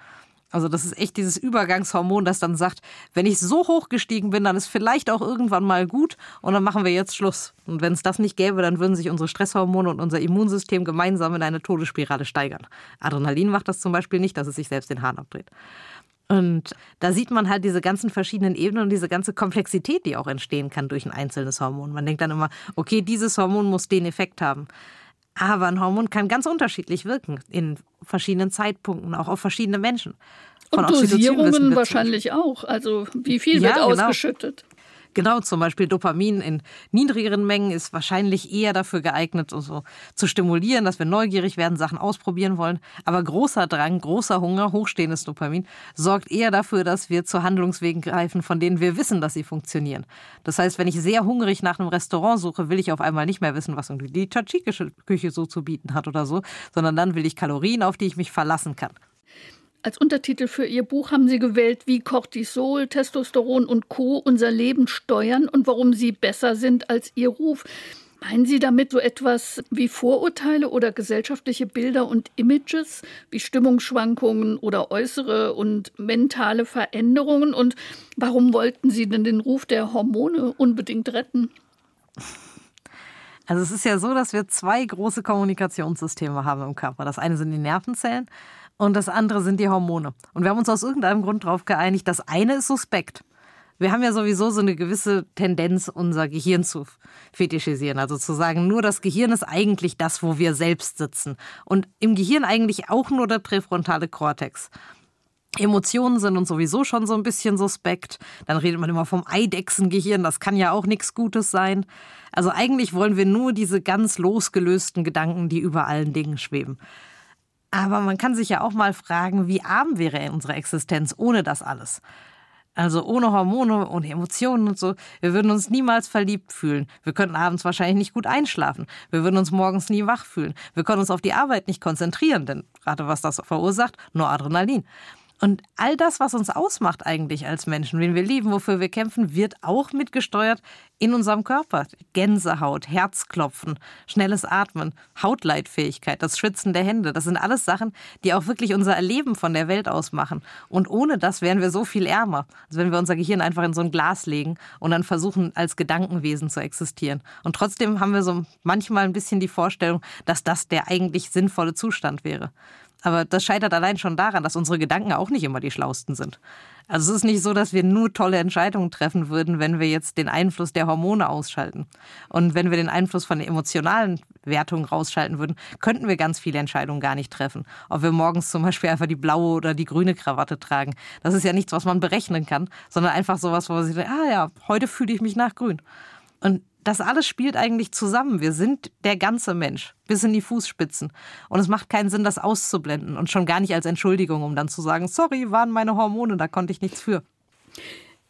Also das ist echt dieses Übergangshormon, das dann sagt, wenn ich so hoch gestiegen bin, dann ist vielleicht auch irgendwann mal gut und dann machen wir jetzt Schluss. Und wenn es das nicht gäbe, dann würden sich unsere Stresshormone und unser Immunsystem gemeinsam in eine Todesspirale steigern. Adrenalin macht das zum Beispiel nicht, dass es sich selbst den Hahn abdreht. Und da sieht man halt diese ganzen verschiedenen Ebenen und diese ganze Komplexität, die auch entstehen kann durch ein einzelnes Hormon. Man denkt dann immer, okay, dieses Hormon muss den Effekt haben. Aber ein Hormon kann ganz unterschiedlich wirken in verschiedenen Zeitpunkten, auch auf verschiedene Menschen. Von und Dosierungen wahrscheinlich auch. Also wie viel ja, wird genau. ausgeschüttet? Genau, zum Beispiel Dopamin in niedrigeren Mengen ist wahrscheinlich eher dafür geeignet, so zu stimulieren, dass wir neugierig werden, Sachen ausprobieren wollen. Aber großer Drang, großer Hunger, hochstehendes Dopamin sorgt eher dafür, dass wir zu Handlungswegen greifen, von denen wir wissen, dass sie funktionieren. Das heißt, wenn ich sehr hungrig nach einem Restaurant suche, will ich auf einmal nicht mehr wissen, was irgendwie die tadschikische Küche so zu bieten hat oder so, sondern dann will ich Kalorien, auf die ich mich verlassen kann. Als Untertitel für Ihr Buch haben Sie gewählt, wie Cortisol, Testosteron und Co. unser Leben steuern und warum sie besser sind als Ihr Ruf. Meinen Sie damit so etwas wie Vorurteile oder gesellschaftliche Bilder und Images, wie Stimmungsschwankungen oder äußere und mentale Veränderungen? Und warum wollten Sie denn den Ruf der Hormone unbedingt retten? Also es ist ja so, dass wir zwei große Kommunikationssysteme haben im Körper. Das eine sind die Nervenzellen und das andere sind die Hormone. Und wir haben uns aus irgendeinem Grund darauf geeinigt, das eine ist suspekt. Wir haben ja sowieso so eine gewisse Tendenz, unser Gehirn zu fetischisieren. Also zu sagen, nur das Gehirn ist eigentlich das, wo wir selbst sitzen. Und im Gehirn eigentlich auch nur der präfrontale Kortex. Emotionen sind uns sowieso schon so ein bisschen suspekt. Dann redet man immer vom Eidechsengehirn, das kann ja auch nichts Gutes sein. Also eigentlich wollen wir nur diese ganz losgelösten Gedanken, die über allen Dingen schweben. Aber man kann sich ja auch mal fragen, wie arm wäre unsere Existenz ohne das alles? Also ohne Hormone, ohne Emotionen und so. Wir würden uns niemals verliebt fühlen. Wir könnten abends wahrscheinlich nicht gut einschlafen. Wir würden uns morgens nie wach fühlen. Wir können uns auf die Arbeit nicht konzentrieren, denn gerade was das verursacht, nur Adrenalin. Und all das, was uns ausmacht eigentlich als Menschen, wen wir lieben, wofür wir kämpfen, wird auch mitgesteuert in unserem Körper. Gänsehaut, Herzklopfen, schnelles Atmen, Hautleitfähigkeit, das Schwitzen der Hände, das sind alles Sachen, die auch wirklich unser Erleben von der Welt ausmachen. Und ohne das wären wir so viel ärmer, als wenn wir unser Gehirn einfach in so ein Glas legen und dann versuchen, als Gedankenwesen zu existieren. Und trotzdem haben wir so manchmal ein bisschen die Vorstellung, dass das der eigentlich sinnvolle Zustand wäre. Aber das scheitert allein schon daran, dass unsere Gedanken auch nicht immer die schlausten sind. Also es ist nicht so, dass wir nur tolle Entscheidungen treffen würden, wenn wir jetzt den Einfluss der Hormone ausschalten. Und wenn wir den Einfluss von emotionalen Wertung rausschalten würden, könnten wir ganz viele Entscheidungen gar nicht treffen. Ob wir morgens zum Beispiel einfach die blaue oder die grüne Krawatte tragen. Das ist ja nichts, was man berechnen kann, sondern einfach sowas, wo man sich denkt, ah ja, heute fühle ich mich nach grün. Und das alles spielt eigentlich zusammen. Wir sind der ganze Mensch, bis in die Fußspitzen. Und es macht keinen Sinn, das auszublenden und schon gar nicht als Entschuldigung, um dann zu sagen, sorry, waren meine Hormone, da konnte ich nichts für.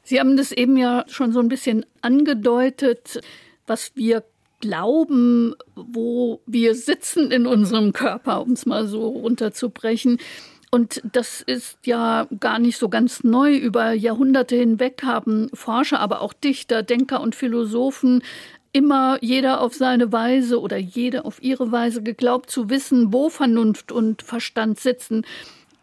Sie haben das eben ja schon so ein bisschen angedeutet, was wir glauben, wo wir sitzen in unserem Körper, um es mal so runterzubrechen. Und das ist ja gar nicht so ganz neu. Über Jahrhunderte hinweg haben Forscher, aber auch Dichter, Denker und Philosophen immer jeder auf seine Weise oder jede auf ihre Weise geglaubt zu wissen, wo Vernunft und Verstand sitzen.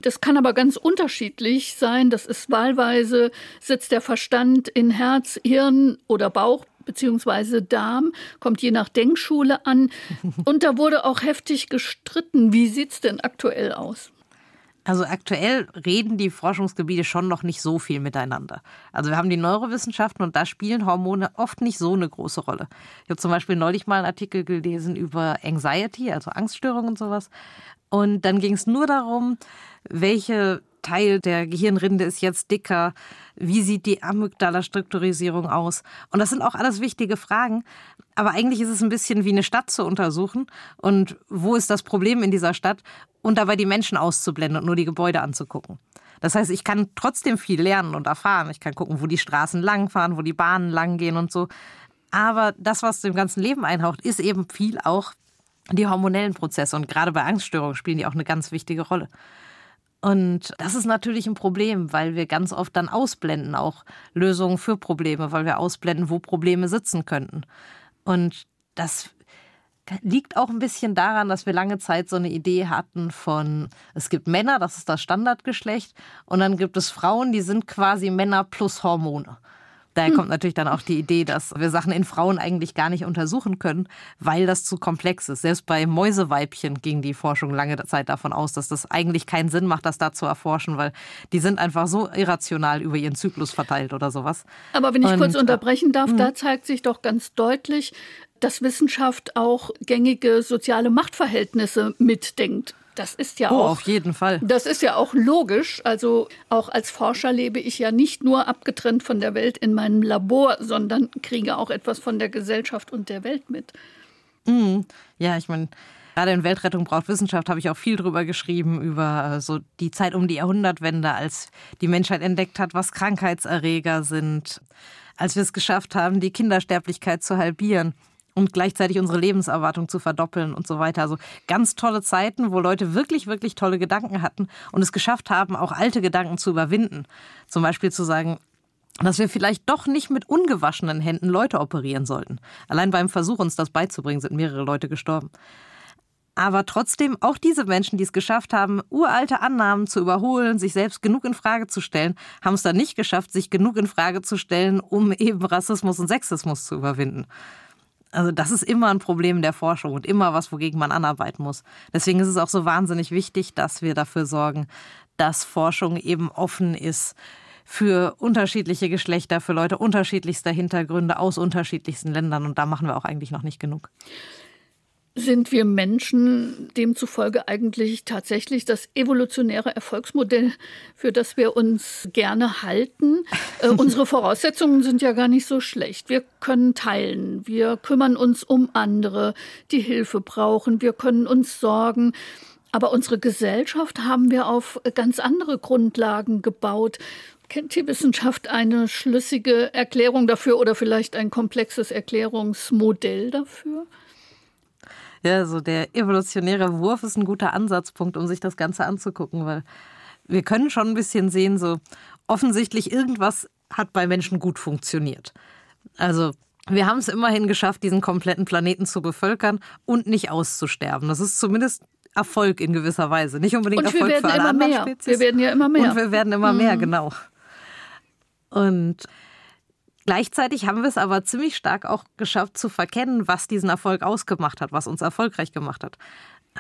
Das kann aber ganz unterschiedlich sein. Das ist wahlweise sitzt der Verstand in Herz, Hirn oder Bauch beziehungsweise Darm, kommt je nach Denkschule an. <laughs> Und da wurde auch heftig gestritten. Wie sieht's denn aktuell aus? Also aktuell reden die Forschungsgebiete schon noch nicht so viel miteinander. Also wir haben die Neurowissenschaften und da spielen Hormone oft nicht so eine große Rolle. Ich habe zum Beispiel neulich mal einen Artikel gelesen über Anxiety, also Angststörungen und sowas. Und dann ging es nur darum, welche Teil der Gehirnrinde ist jetzt dicker? Wie sieht die Amygdala-Strukturisierung aus? Und das sind auch alles wichtige Fragen. Aber eigentlich ist es ein bisschen wie eine Stadt zu untersuchen. Und wo ist das Problem in dieser Stadt? Und dabei die Menschen auszublenden und nur die Gebäude anzugucken. Das heißt, ich kann trotzdem viel lernen und erfahren. Ich kann gucken, wo die Straßen langfahren, wo die Bahnen langgehen und so. Aber das, was dem ganzen Leben einhaucht, ist eben viel auch die hormonellen Prozesse. Und gerade bei Angststörungen spielen die auch eine ganz wichtige Rolle. Und das ist natürlich ein Problem, weil wir ganz oft dann ausblenden, auch Lösungen für Probleme, weil wir ausblenden, wo Probleme sitzen könnten. Und das liegt auch ein bisschen daran, dass wir lange Zeit so eine Idee hatten von, es gibt Männer, das ist das Standardgeschlecht, und dann gibt es Frauen, die sind quasi Männer plus Hormone. Daher hm. kommt natürlich dann auch die Idee, dass wir Sachen in Frauen eigentlich gar nicht untersuchen können, weil das zu komplex ist. Selbst bei Mäuseweibchen ging die Forschung lange Zeit davon aus, dass das eigentlich keinen Sinn macht, das da zu erforschen, weil die sind einfach so irrational über ihren Zyklus verteilt oder sowas. Aber wenn ich Und, kurz unterbrechen darf, äh, da zeigt sich doch ganz deutlich, dass Wissenschaft auch gängige soziale Machtverhältnisse mitdenkt. Das ist ja oh, auch. auf jeden Fall. Das ist ja auch logisch. Also auch als Forscher lebe ich ja nicht nur abgetrennt von der Welt in meinem Labor, sondern kriege auch etwas von der Gesellschaft und der Welt mit. Mhm. Ja, ich meine, gerade in Weltrettung braucht Wissenschaft habe ich auch viel drüber geschrieben über äh, so die Zeit um die Jahrhundertwende, als die Menschheit entdeckt hat, was Krankheitserreger sind, als wir es geschafft haben, die Kindersterblichkeit zu halbieren und gleichzeitig unsere Lebenserwartung zu verdoppeln und so weiter. Also ganz tolle Zeiten, wo Leute wirklich, wirklich tolle Gedanken hatten und es geschafft haben, auch alte Gedanken zu überwinden. Zum Beispiel zu sagen, dass wir vielleicht doch nicht mit ungewaschenen Händen Leute operieren sollten. Allein beim Versuch, uns das beizubringen, sind mehrere Leute gestorben. Aber trotzdem, auch diese Menschen, die es geschafft haben, uralte Annahmen zu überholen, sich selbst genug in Frage zu stellen, haben es dann nicht geschafft, sich genug in Frage zu stellen, um eben Rassismus und Sexismus zu überwinden. Also das ist immer ein Problem der Forschung und immer was, wogegen man anarbeiten muss. Deswegen ist es auch so wahnsinnig wichtig, dass wir dafür sorgen, dass Forschung eben offen ist für unterschiedliche Geschlechter, für Leute unterschiedlichster Hintergründe aus unterschiedlichsten Ländern. Und da machen wir auch eigentlich noch nicht genug sind wir Menschen demzufolge eigentlich tatsächlich das evolutionäre Erfolgsmodell, für das wir uns gerne halten. Äh, <laughs> unsere Voraussetzungen sind ja gar nicht so schlecht. Wir können teilen, wir kümmern uns um andere, die Hilfe brauchen, wir können uns sorgen. Aber unsere Gesellschaft haben wir auf ganz andere Grundlagen gebaut. Kennt die Wissenschaft eine schlüssige Erklärung dafür oder vielleicht ein komplexes Erklärungsmodell dafür? Ja, so der evolutionäre Wurf ist ein guter Ansatzpunkt, um sich das Ganze anzugucken, weil wir können schon ein bisschen sehen, so offensichtlich irgendwas hat bei Menschen gut funktioniert. Also wir haben es immerhin geschafft, diesen kompletten Planeten zu bevölkern und nicht auszusterben. Das ist zumindest Erfolg in gewisser Weise. Nicht unbedingt Erfolg für alle anderen mehr. Spezies. Wir werden ja immer mehr. Und wir werden immer mhm. mehr, genau. Und Gleichzeitig haben wir es aber ziemlich stark auch geschafft zu verkennen, was diesen Erfolg ausgemacht hat, was uns erfolgreich gemacht hat.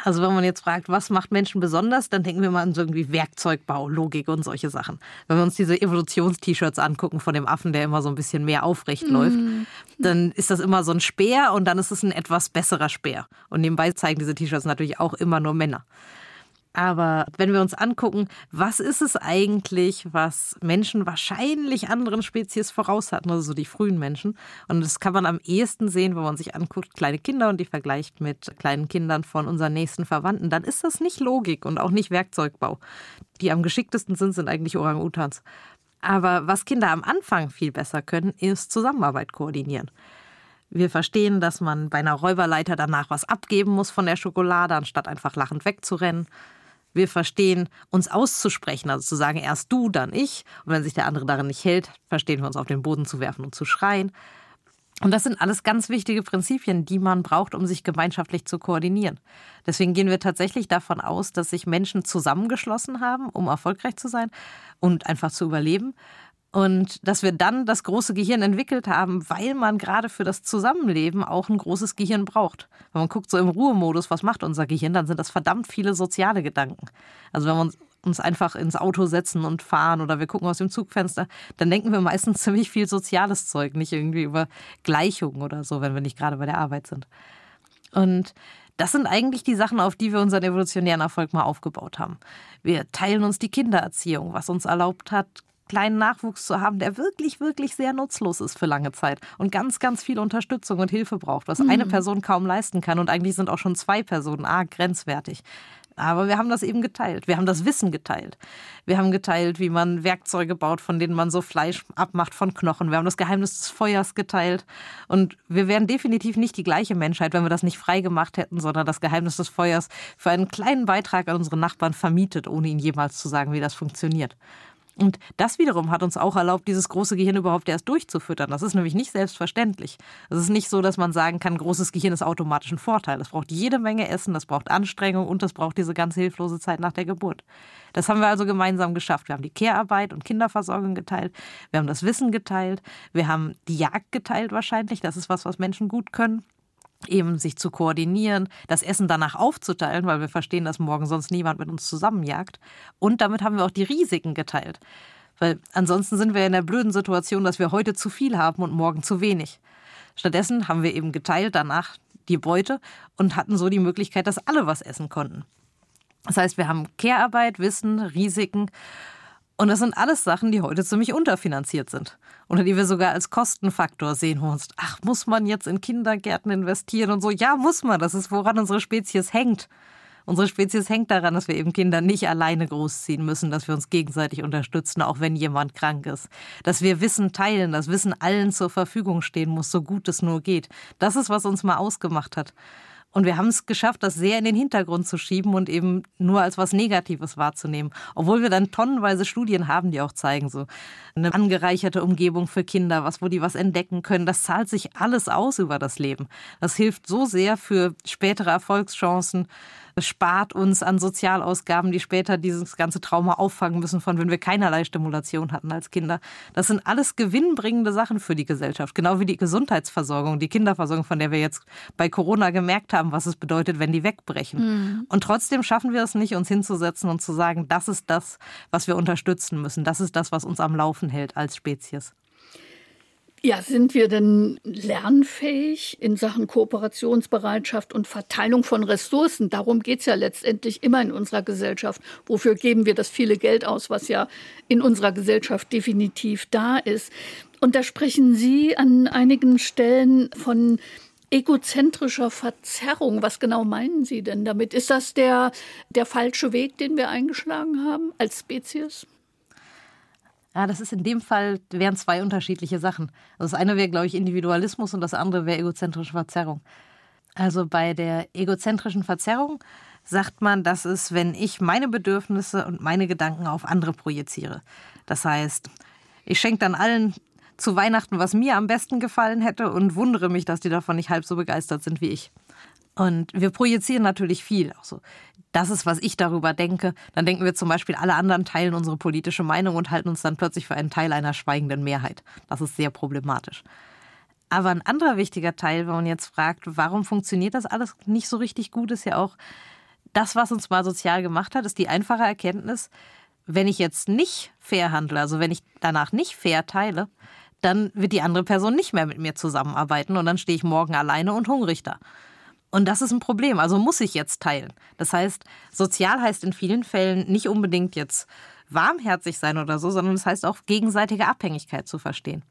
Also wenn man jetzt fragt, was macht Menschen besonders, dann denken wir mal an so irgendwie Werkzeugbau, Logik und solche Sachen. Wenn wir uns diese Evolutions-T-Shirts angucken von dem Affen, der immer so ein bisschen mehr aufrecht läuft, mm. dann ist das immer so ein Speer und dann ist es ein etwas besserer Speer. Und nebenbei zeigen diese T-Shirts natürlich auch immer nur Männer. Aber wenn wir uns angucken, was ist es eigentlich, was Menschen wahrscheinlich anderen Spezies voraus hatten, also so die frühen Menschen. Und das kann man am ehesten sehen, wenn man sich anguckt, kleine Kinder und die vergleicht mit kleinen Kindern von unseren nächsten Verwandten. Dann ist das nicht Logik und auch nicht Werkzeugbau. Die am geschicktesten sind, sind eigentlich Orang-Utans. Aber was Kinder am Anfang viel besser können, ist Zusammenarbeit koordinieren. Wir verstehen, dass man bei einer Räuberleiter danach was abgeben muss von der Schokolade, anstatt einfach lachend wegzurennen. Wir verstehen, uns auszusprechen, also zu sagen, erst du, dann ich. Und wenn sich der andere darin nicht hält, verstehen wir uns auf den Boden zu werfen und zu schreien. Und das sind alles ganz wichtige Prinzipien, die man braucht, um sich gemeinschaftlich zu koordinieren. Deswegen gehen wir tatsächlich davon aus, dass sich Menschen zusammengeschlossen haben, um erfolgreich zu sein und einfach zu überleben. Und dass wir dann das große Gehirn entwickelt haben, weil man gerade für das Zusammenleben auch ein großes Gehirn braucht. Wenn man guckt so im Ruhemodus, was macht unser Gehirn, dann sind das verdammt viele soziale Gedanken. Also wenn wir uns einfach ins Auto setzen und fahren oder wir gucken aus dem Zugfenster, dann denken wir meistens <laughs> ziemlich viel soziales Zeug, nicht irgendwie über Gleichungen oder so, wenn wir nicht gerade bei der Arbeit sind. Und das sind eigentlich die Sachen, auf die wir unseren evolutionären Erfolg mal aufgebaut haben. Wir teilen uns die Kindererziehung, was uns erlaubt hat, kleinen Nachwuchs zu haben, der wirklich, wirklich sehr nutzlos ist für lange Zeit und ganz, ganz viel Unterstützung und Hilfe braucht, was mhm. eine Person kaum leisten kann. Und eigentlich sind auch schon zwei Personen arg grenzwertig. Aber wir haben das eben geteilt. Wir haben das Wissen geteilt. Wir haben geteilt, wie man Werkzeuge baut, von denen man so Fleisch abmacht von Knochen. Wir haben das Geheimnis des Feuers geteilt. Und wir wären definitiv nicht die gleiche Menschheit, wenn wir das nicht frei gemacht hätten, sondern das Geheimnis des Feuers für einen kleinen Beitrag an unsere Nachbarn vermietet, ohne ihnen jemals zu sagen, wie das funktioniert. Und das wiederum hat uns auch erlaubt, dieses große Gehirn überhaupt erst durchzufüttern. Das ist nämlich nicht selbstverständlich. Es ist nicht so, dass man sagen kann, großes Gehirn ist automatisch ein Vorteil. Es braucht jede Menge Essen, das braucht Anstrengung und das braucht diese ganz hilflose Zeit nach der Geburt. Das haben wir also gemeinsam geschafft. Wir haben die Care-Arbeit und Kinderversorgung geteilt. Wir haben das Wissen geteilt. Wir haben die Jagd geteilt wahrscheinlich. Das ist was, was Menschen gut können eben sich zu koordinieren, das Essen danach aufzuteilen, weil wir verstehen, dass morgen sonst niemand mit uns zusammenjagt. Und damit haben wir auch die Risiken geteilt. Weil ansonsten sind wir in der blöden Situation, dass wir heute zu viel haben und morgen zu wenig. Stattdessen haben wir eben geteilt danach die Beute und hatten so die Möglichkeit, dass alle was essen konnten. Das heißt, wir haben Care-Arbeit, Wissen, Risiken und das sind alles Sachen, die heute ziemlich unterfinanziert sind. Oder die wir sogar als Kostenfaktor sehen, wo uns, ach, muss man jetzt in Kindergärten investieren und so? Ja, muss man. Das ist, woran unsere Spezies hängt. Unsere Spezies hängt daran, dass wir eben Kinder nicht alleine großziehen müssen, dass wir uns gegenseitig unterstützen, auch wenn jemand krank ist. Dass wir Wissen teilen, dass Wissen allen zur Verfügung stehen muss, so gut es nur geht. Das ist, was uns mal ausgemacht hat. Und wir haben es geschafft, das sehr in den Hintergrund zu schieben und eben nur als was Negatives wahrzunehmen. Obwohl wir dann tonnenweise Studien haben, die auch zeigen, so eine angereicherte Umgebung für Kinder, was, wo die was entdecken können. Das zahlt sich alles aus über das Leben. Das hilft so sehr für spätere Erfolgschancen spart uns an Sozialausgaben, die später dieses ganze Trauma auffangen müssen, von wenn wir keinerlei Stimulation hatten als Kinder. Das sind alles gewinnbringende Sachen für die Gesellschaft. Genau wie die Gesundheitsversorgung, die Kinderversorgung, von der wir jetzt bei Corona gemerkt haben, was es bedeutet, wenn die wegbrechen. Mhm. Und trotzdem schaffen wir es nicht, uns hinzusetzen und zu sagen, das ist das, was wir unterstützen müssen. Das ist das, was uns am Laufen hält als Spezies. Ja, sind wir denn lernfähig in Sachen Kooperationsbereitschaft und Verteilung von Ressourcen? Darum geht es ja letztendlich immer in unserer Gesellschaft. Wofür geben wir das viele Geld aus, was ja in unserer Gesellschaft definitiv da ist? Und da sprechen Sie an einigen Stellen von egozentrischer Verzerrung. Was genau meinen Sie denn damit? Ist das der, der falsche Weg, den wir eingeschlagen haben als Spezies? Ja, das ist in dem Fall, wären zwei unterschiedliche Sachen. Also das eine wäre, glaube ich, Individualismus und das andere wäre egozentrische Verzerrung. Also bei der egozentrischen Verzerrung sagt man, dass es, wenn ich meine Bedürfnisse und meine Gedanken auf andere projiziere. Das heißt, ich schenke dann allen zu Weihnachten, was mir am besten gefallen hätte und wundere mich, dass die davon nicht halb so begeistert sind wie ich. Und wir projizieren natürlich viel. Auch so, das ist, was ich darüber denke. Dann denken wir zum Beispiel, alle anderen teilen unsere politische Meinung und halten uns dann plötzlich für einen Teil einer schweigenden Mehrheit. Das ist sehr problematisch. Aber ein anderer wichtiger Teil, wenn man jetzt fragt, warum funktioniert das alles nicht so richtig gut, ist ja auch, das, was uns mal sozial gemacht hat, ist die einfache Erkenntnis, wenn ich jetzt nicht fair handle, also wenn ich danach nicht fair teile, dann wird die andere Person nicht mehr mit mir zusammenarbeiten und dann stehe ich morgen alleine und hungrig da. Und das ist ein Problem. Also muss ich jetzt teilen. Das heißt, sozial heißt in vielen Fällen nicht unbedingt jetzt warmherzig sein oder so, sondern es das heißt auch gegenseitige Abhängigkeit zu verstehen.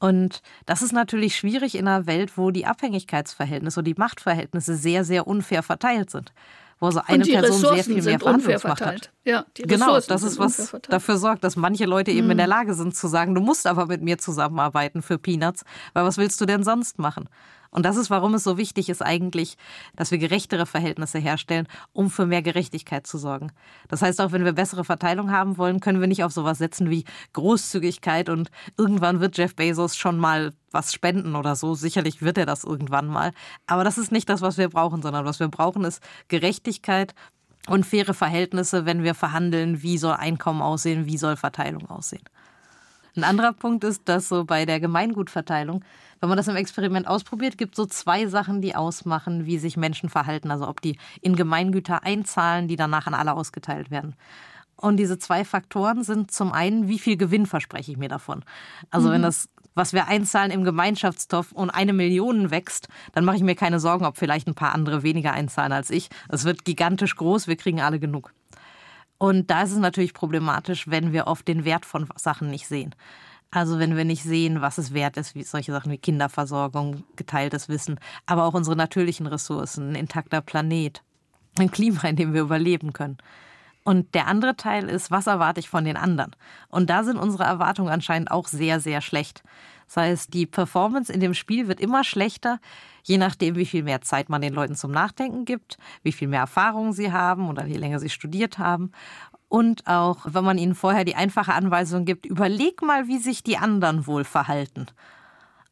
Und das ist natürlich schwierig in einer Welt, wo die Abhängigkeitsverhältnisse und die Machtverhältnisse sehr, sehr unfair verteilt sind. Wo so eine Person Ressourcen sehr viel mehr Verhandlungsmacht hat. Ja, genau, das ist was dafür sorgt, dass manche Leute eben mhm. in der Lage sind zu sagen, du musst aber mit mir zusammenarbeiten für Peanuts, weil was willst du denn sonst machen? Und das ist, warum es so wichtig ist eigentlich, dass wir gerechtere Verhältnisse herstellen, um für mehr Gerechtigkeit zu sorgen. Das heißt, auch wenn wir bessere Verteilung haben wollen, können wir nicht auf sowas setzen wie Großzügigkeit und irgendwann wird Jeff Bezos schon mal was spenden oder so. Sicherlich wird er das irgendwann mal. Aber das ist nicht das, was wir brauchen, sondern was wir brauchen, ist Gerechtigkeit und faire Verhältnisse, wenn wir verhandeln, wie soll Einkommen aussehen, wie soll Verteilung aussehen. Ein anderer Punkt ist, dass so bei der Gemeingutverteilung wenn man das im Experiment ausprobiert, gibt es so zwei Sachen, die ausmachen, wie sich Menschen verhalten. Also ob die in Gemeingüter einzahlen, die danach an alle ausgeteilt werden. Und diese zwei Faktoren sind zum einen, wie viel Gewinn verspreche ich mir davon. Also mhm. wenn das, was wir einzahlen im Gemeinschaftstopf und eine Million wächst, dann mache ich mir keine Sorgen, ob vielleicht ein paar andere weniger einzahlen als ich. Es wird gigantisch groß, wir kriegen alle genug. Und da ist es natürlich problematisch, wenn wir oft den Wert von Sachen nicht sehen. Also wenn wir nicht sehen, was es wert ist, wie solche Sachen wie Kinderversorgung, geteiltes Wissen, aber auch unsere natürlichen Ressourcen, ein intakter Planet. ein Klima, in dem wir überleben können. Und der andere Teil ist, was erwarte ich von den anderen? Und da sind unsere Erwartungen anscheinend auch sehr, sehr schlecht. Das heißt, die Performance in dem Spiel wird immer schlechter, je nachdem, wie viel mehr Zeit man den Leuten zum Nachdenken gibt, wie viel mehr Erfahrung sie haben oder je länger sie studiert haben. Und auch, wenn man ihnen vorher die einfache Anweisung gibt, überleg mal, wie sich die anderen wohl verhalten.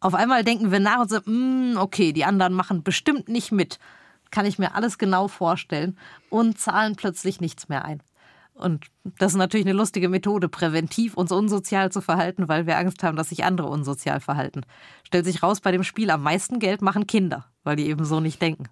Auf einmal denken wir nach und sagen, mm, okay, die anderen machen bestimmt nicht mit kann ich mir alles genau vorstellen und zahlen plötzlich nichts mehr ein. Und das ist natürlich eine lustige Methode, präventiv uns unsozial zu verhalten, weil wir Angst haben, dass sich andere unsozial verhalten. Stellt sich raus, bei dem Spiel am meisten Geld machen Kinder, weil die eben so nicht denken.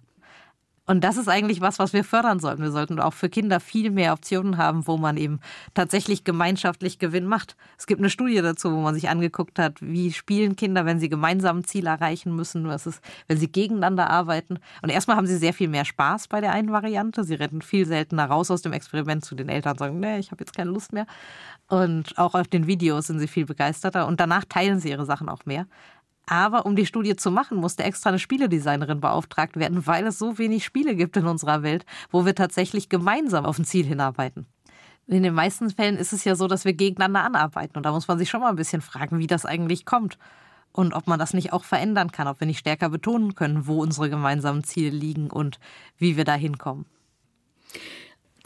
Und das ist eigentlich was, was wir fördern sollten. Wir sollten auch für Kinder viel mehr Optionen haben, wo man eben tatsächlich gemeinschaftlich Gewinn macht. Es gibt eine Studie dazu, wo man sich angeguckt hat, wie spielen Kinder, wenn sie gemeinsam ein Ziel erreichen müssen, was ist, wenn sie gegeneinander arbeiten. Und erstmal haben sie sehr viel mehr Spaß bei der einen Variante. Sie rennen viel seltener raus aus dem Experiment zu den Eltern und sagen, nee, ich habe jetzt keine Lust mehr. Und auch auf den Videos sind sie viel begeisterter. Und danach teilen sie ihre Sachen auch mehr. Aber um die Studie zu machen, musste extra eine Spieledesignerin beauftragt werden, weil es so wenig Spiele gibt in unserer Welt, wo wir tatsächlich gemeinsam auf ein Ziel hinarbeiten. In den meisten Fällen ist es ja so, dass wir gegeneinander anarbeiten. Und da muss man sich schon mal ein bisschen fragen, wie das eigentlich kommt. Und ob man das nicht auch verändern kann, ob wir nicht stärker betonen können, wo unsere gemeinsamen Ziele liegen und wie wir da hinkommen.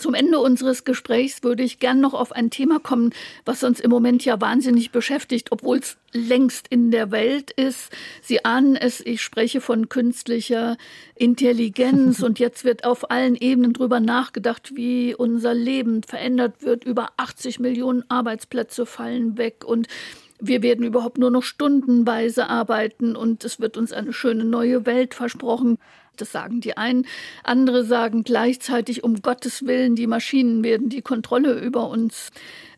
Zum Ende unseres Gesprächs würde ich gern noch auf ein Thema kommen, was uns im Moment ja wahnsinnig beschäftigt, obwohl es längst in der Welt ist. Sie ahnen es, ich spreche von künstlicher Intelligenz <laughs> und jetzt wird auf allen Ebenen drüber nachgedacht, wie unser Leben verändert wird. Über 80 Millionen Arbeitsplätze fallen weg und wir werden überhaupt nur noch stundenweise arbeiten und es wird uns eine schöne neue Welt versprochen. Das sagen die einen. Andere sagen gleichzeitig, um Gottes Willen, die Maschinen werden die Kontrolle über uns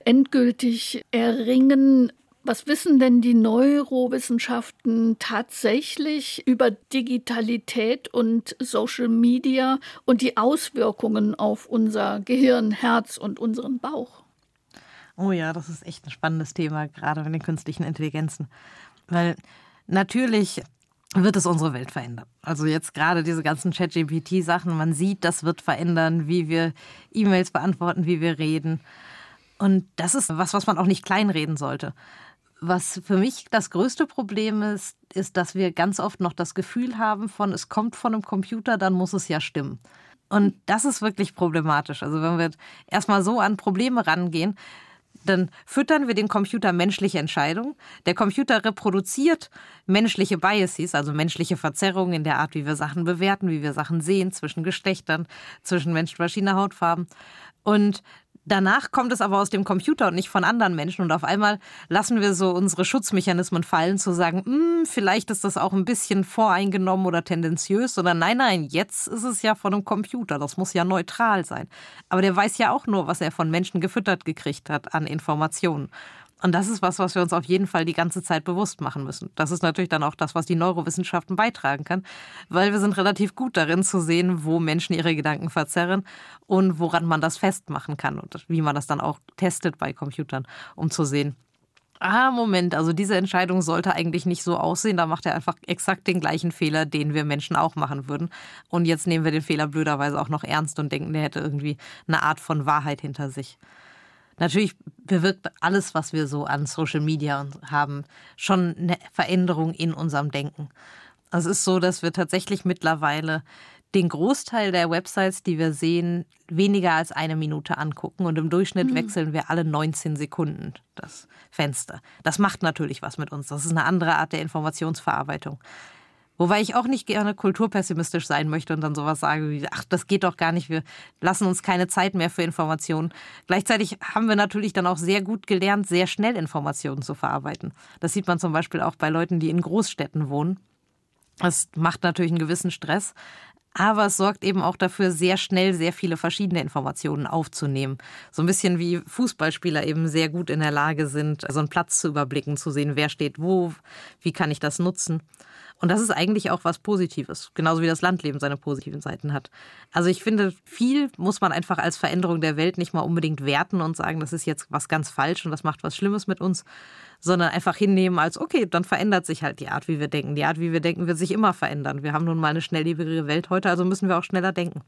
endgültig erringen. Was wissen denn die Neurowissenschaften tatsächlich über Digitalität und Social Media und die Auswirkungen auf unser Gehirn, Herz und unseren Bauch? Oh ja, das ist echt ein spannendes Thema, gerade mit den künstlichen Intelligenzen. Weil natürlich wird es unsere Welt verändern. Also jetzt gerade diese ganzen Chat-GPT-Sachen, man sieht, das wird verändern, wie wir E-Mails beantworten, wie wir reden. Und das ist was, was man auch nicht kleinreden sollte. Was für mich das größte Problem ist, ist, dass wir ganz oft noch das Gefühl haben von, es kommt von einem Computer, dann muss es ja stimmen. Und das ist wirklich problematisch. Also wenn wir erstmal so an Probleme rangehen, dann füttern wir den Computer menschliche Entscheidungen. Der Computer reproduziert menschliche Biases, also menschliche Verzerrungen in der Art, wie wir Sachen bewerten, wie wir Sachen sehen, zwischen Geschlechtern, zwischen Mensch, Maschine, Hautfarben. Und Danach kommt es aber aus dem Computer und nicht von anderen Menschen. Und auf einmal lassen wir so unsere Schutzmechanismen fallen, zu sagen, hm, vielleicht ist das auch ein bisschen voreingenommen oder tendenziös. Sondern nein, nein, jetzt ist es ja von einem Computer. Das muss ja neutral sein. Aber der weiß ja auch nur, was er von Menschen gefüttert gekriegt hat an Informationen. Und das ist was, was wir uns auf jeden Fall die ganze Zeit bewusst machen müssen. Das ist natürlich dann auch das, was die Neurowissenschaften beitragen kann, weil wir sind relativ gut darin zu sehen, wo Menschen ihre Gedanken verzerren und woran man das festmachen kann und wie man das dann auch testet bei Computern, um zu sehen, ah, Moment, also diese Entscheidung sollte eigentlich nicht so aussehen. Da macht er einfach exakt den gleichen Fehler, den wir Menschen auch machen würden. Und jetzt nehmen wir den Fehler blöderweise auch noch ernst und denken, der hätte irgendwie eine Art von Wahrheit hinter sich. Natürlich bewirkt alles, was wir so an Social Media haben, schon eine Veränderung in unserem Denken. Es ist so, dass wir tatsächlich mittlerweile den Großteil der Websites, die wir sehen, weniger als eine Minute angucken und im Durchschnitt mhm. wechseln wir alle 19 Sekunden das Fenster. Das macht natürlich was mit uns. Das ist eine andere Art der Informationsverarbeitung. Wobei ich auch nicht gerne kulturpessimistisch sein möchte und dann sowas sage wie, ach, das geht doch gar nicht, wir lassen uns keine Zeit mehr für Informationen. Gleichzeitig haben wir natürlich dann auch sehr gut gelernt, sehr schnell Informationen zu verarbeiten. Das sieht man zum Beispiel auch bei Leuten, die in Großstädten wohnen. Das macht natürlich einen gewissen Stress, aber es sorgt eben auch dafür, sehr schnell sehr viele verschiedene Informationen aufzunehmen. So ein bisschen wie Fußballspieler eben sehr gut in der Lage sind, so einen Platz zu überblicken, zu sehen, wer steht wo, wie kann ich das nutzen. Und das ist eigentlich auch was Positives, genauso wie das Landleben seine positiven Seiten hat. Also ich finde, viel muss man einfach als Veränderung der Welt nicht mal unbedingt werten und sagen, das ist jetzt was ganz falsch und das macht was Schlimmes mit uns, sondern einfach hinnehmen als, okay, dann verändert sich halt die Art, wie wir denken. Die Art, wie wir denken, wird sich immer verändern. Wir haben nun mal eine schnelllebigere Welt heute, also müssen wir auch schneller denken.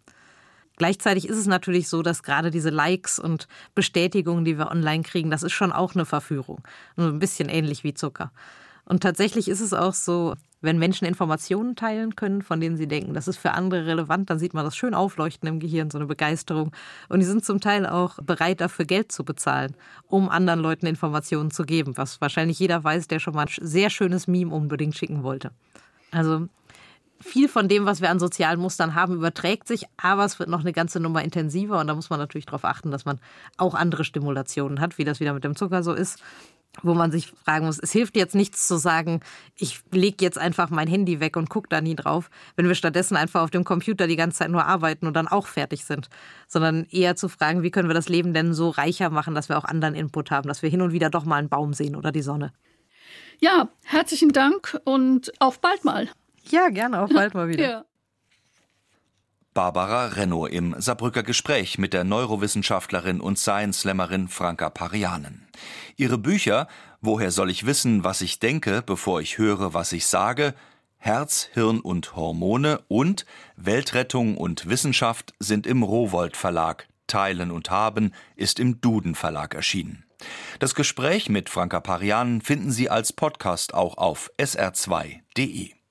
Gleichzeitig ist es natürlich so, dass gerade diese Likes und Bestätigungen, die wir online kriegen, das ist schon auch eine Verführung. Nur ein bisschen ähnlich wie Zucker. Und tatsächlich ist es auch so, wenn Menschen Informationen teilen können, von denen sie denken, das ist für andere relevant, dann sieht man das schön aufleuchten im Gehirn, so eine Begeisterung. Und die sind zum Teil auch bereit, dafür Geld zu bezahlen, um anderen Leuten Informationen zu geben, was wahrscheinlich jeder weiß, der schon mal ein sehr schönes Meme unbedingt schicken wollte. Also viel von dem, was wir an sozialen Mustern haben, überträgt sich, aber es wird noch eine ganze Nummer intensiver und da muss man natürlich darauf achten, dass man auch andere Stimulationen hat, wie das wieder mit dem Zucker so ist wo man sich fragen muss, es hilft jetzt nichts zu sagen, ich lege jetzt einfach mein Handy weg und gucke da nie drauf, wenn wir stattdessen einfach auf dem Computer die ganze Zeit nur arbeiten und dann auch fertig sind, sondern eher zu fragen, wie können wir das Leben denn so reicher machen, dass wir auch anderen Input haben, dass wir hin und wieder doch mal einen Baum sehen oder die Sonne. Ja, herzlichen Dank und auf bald mal. Ja, gerne, auf bald mal wieder. ja. Barbara Renno im Saarbrücker Gespräch mit der Neurowissenschaftlerin und Science-Slammerin Franka Parianen. Ihre Bücher Woher soll ich wissen, was ich denke, bevor ich höre, was ich sage, Herz, Hirn und Hormone und Weltrettung und Wissenschaft sind im Rowold Verlag. Teilen und haben ist im Duden Verlag erschienen. Das Gespräch mit Franka Parianen finden Sie als Podcast auch auf sr2.de.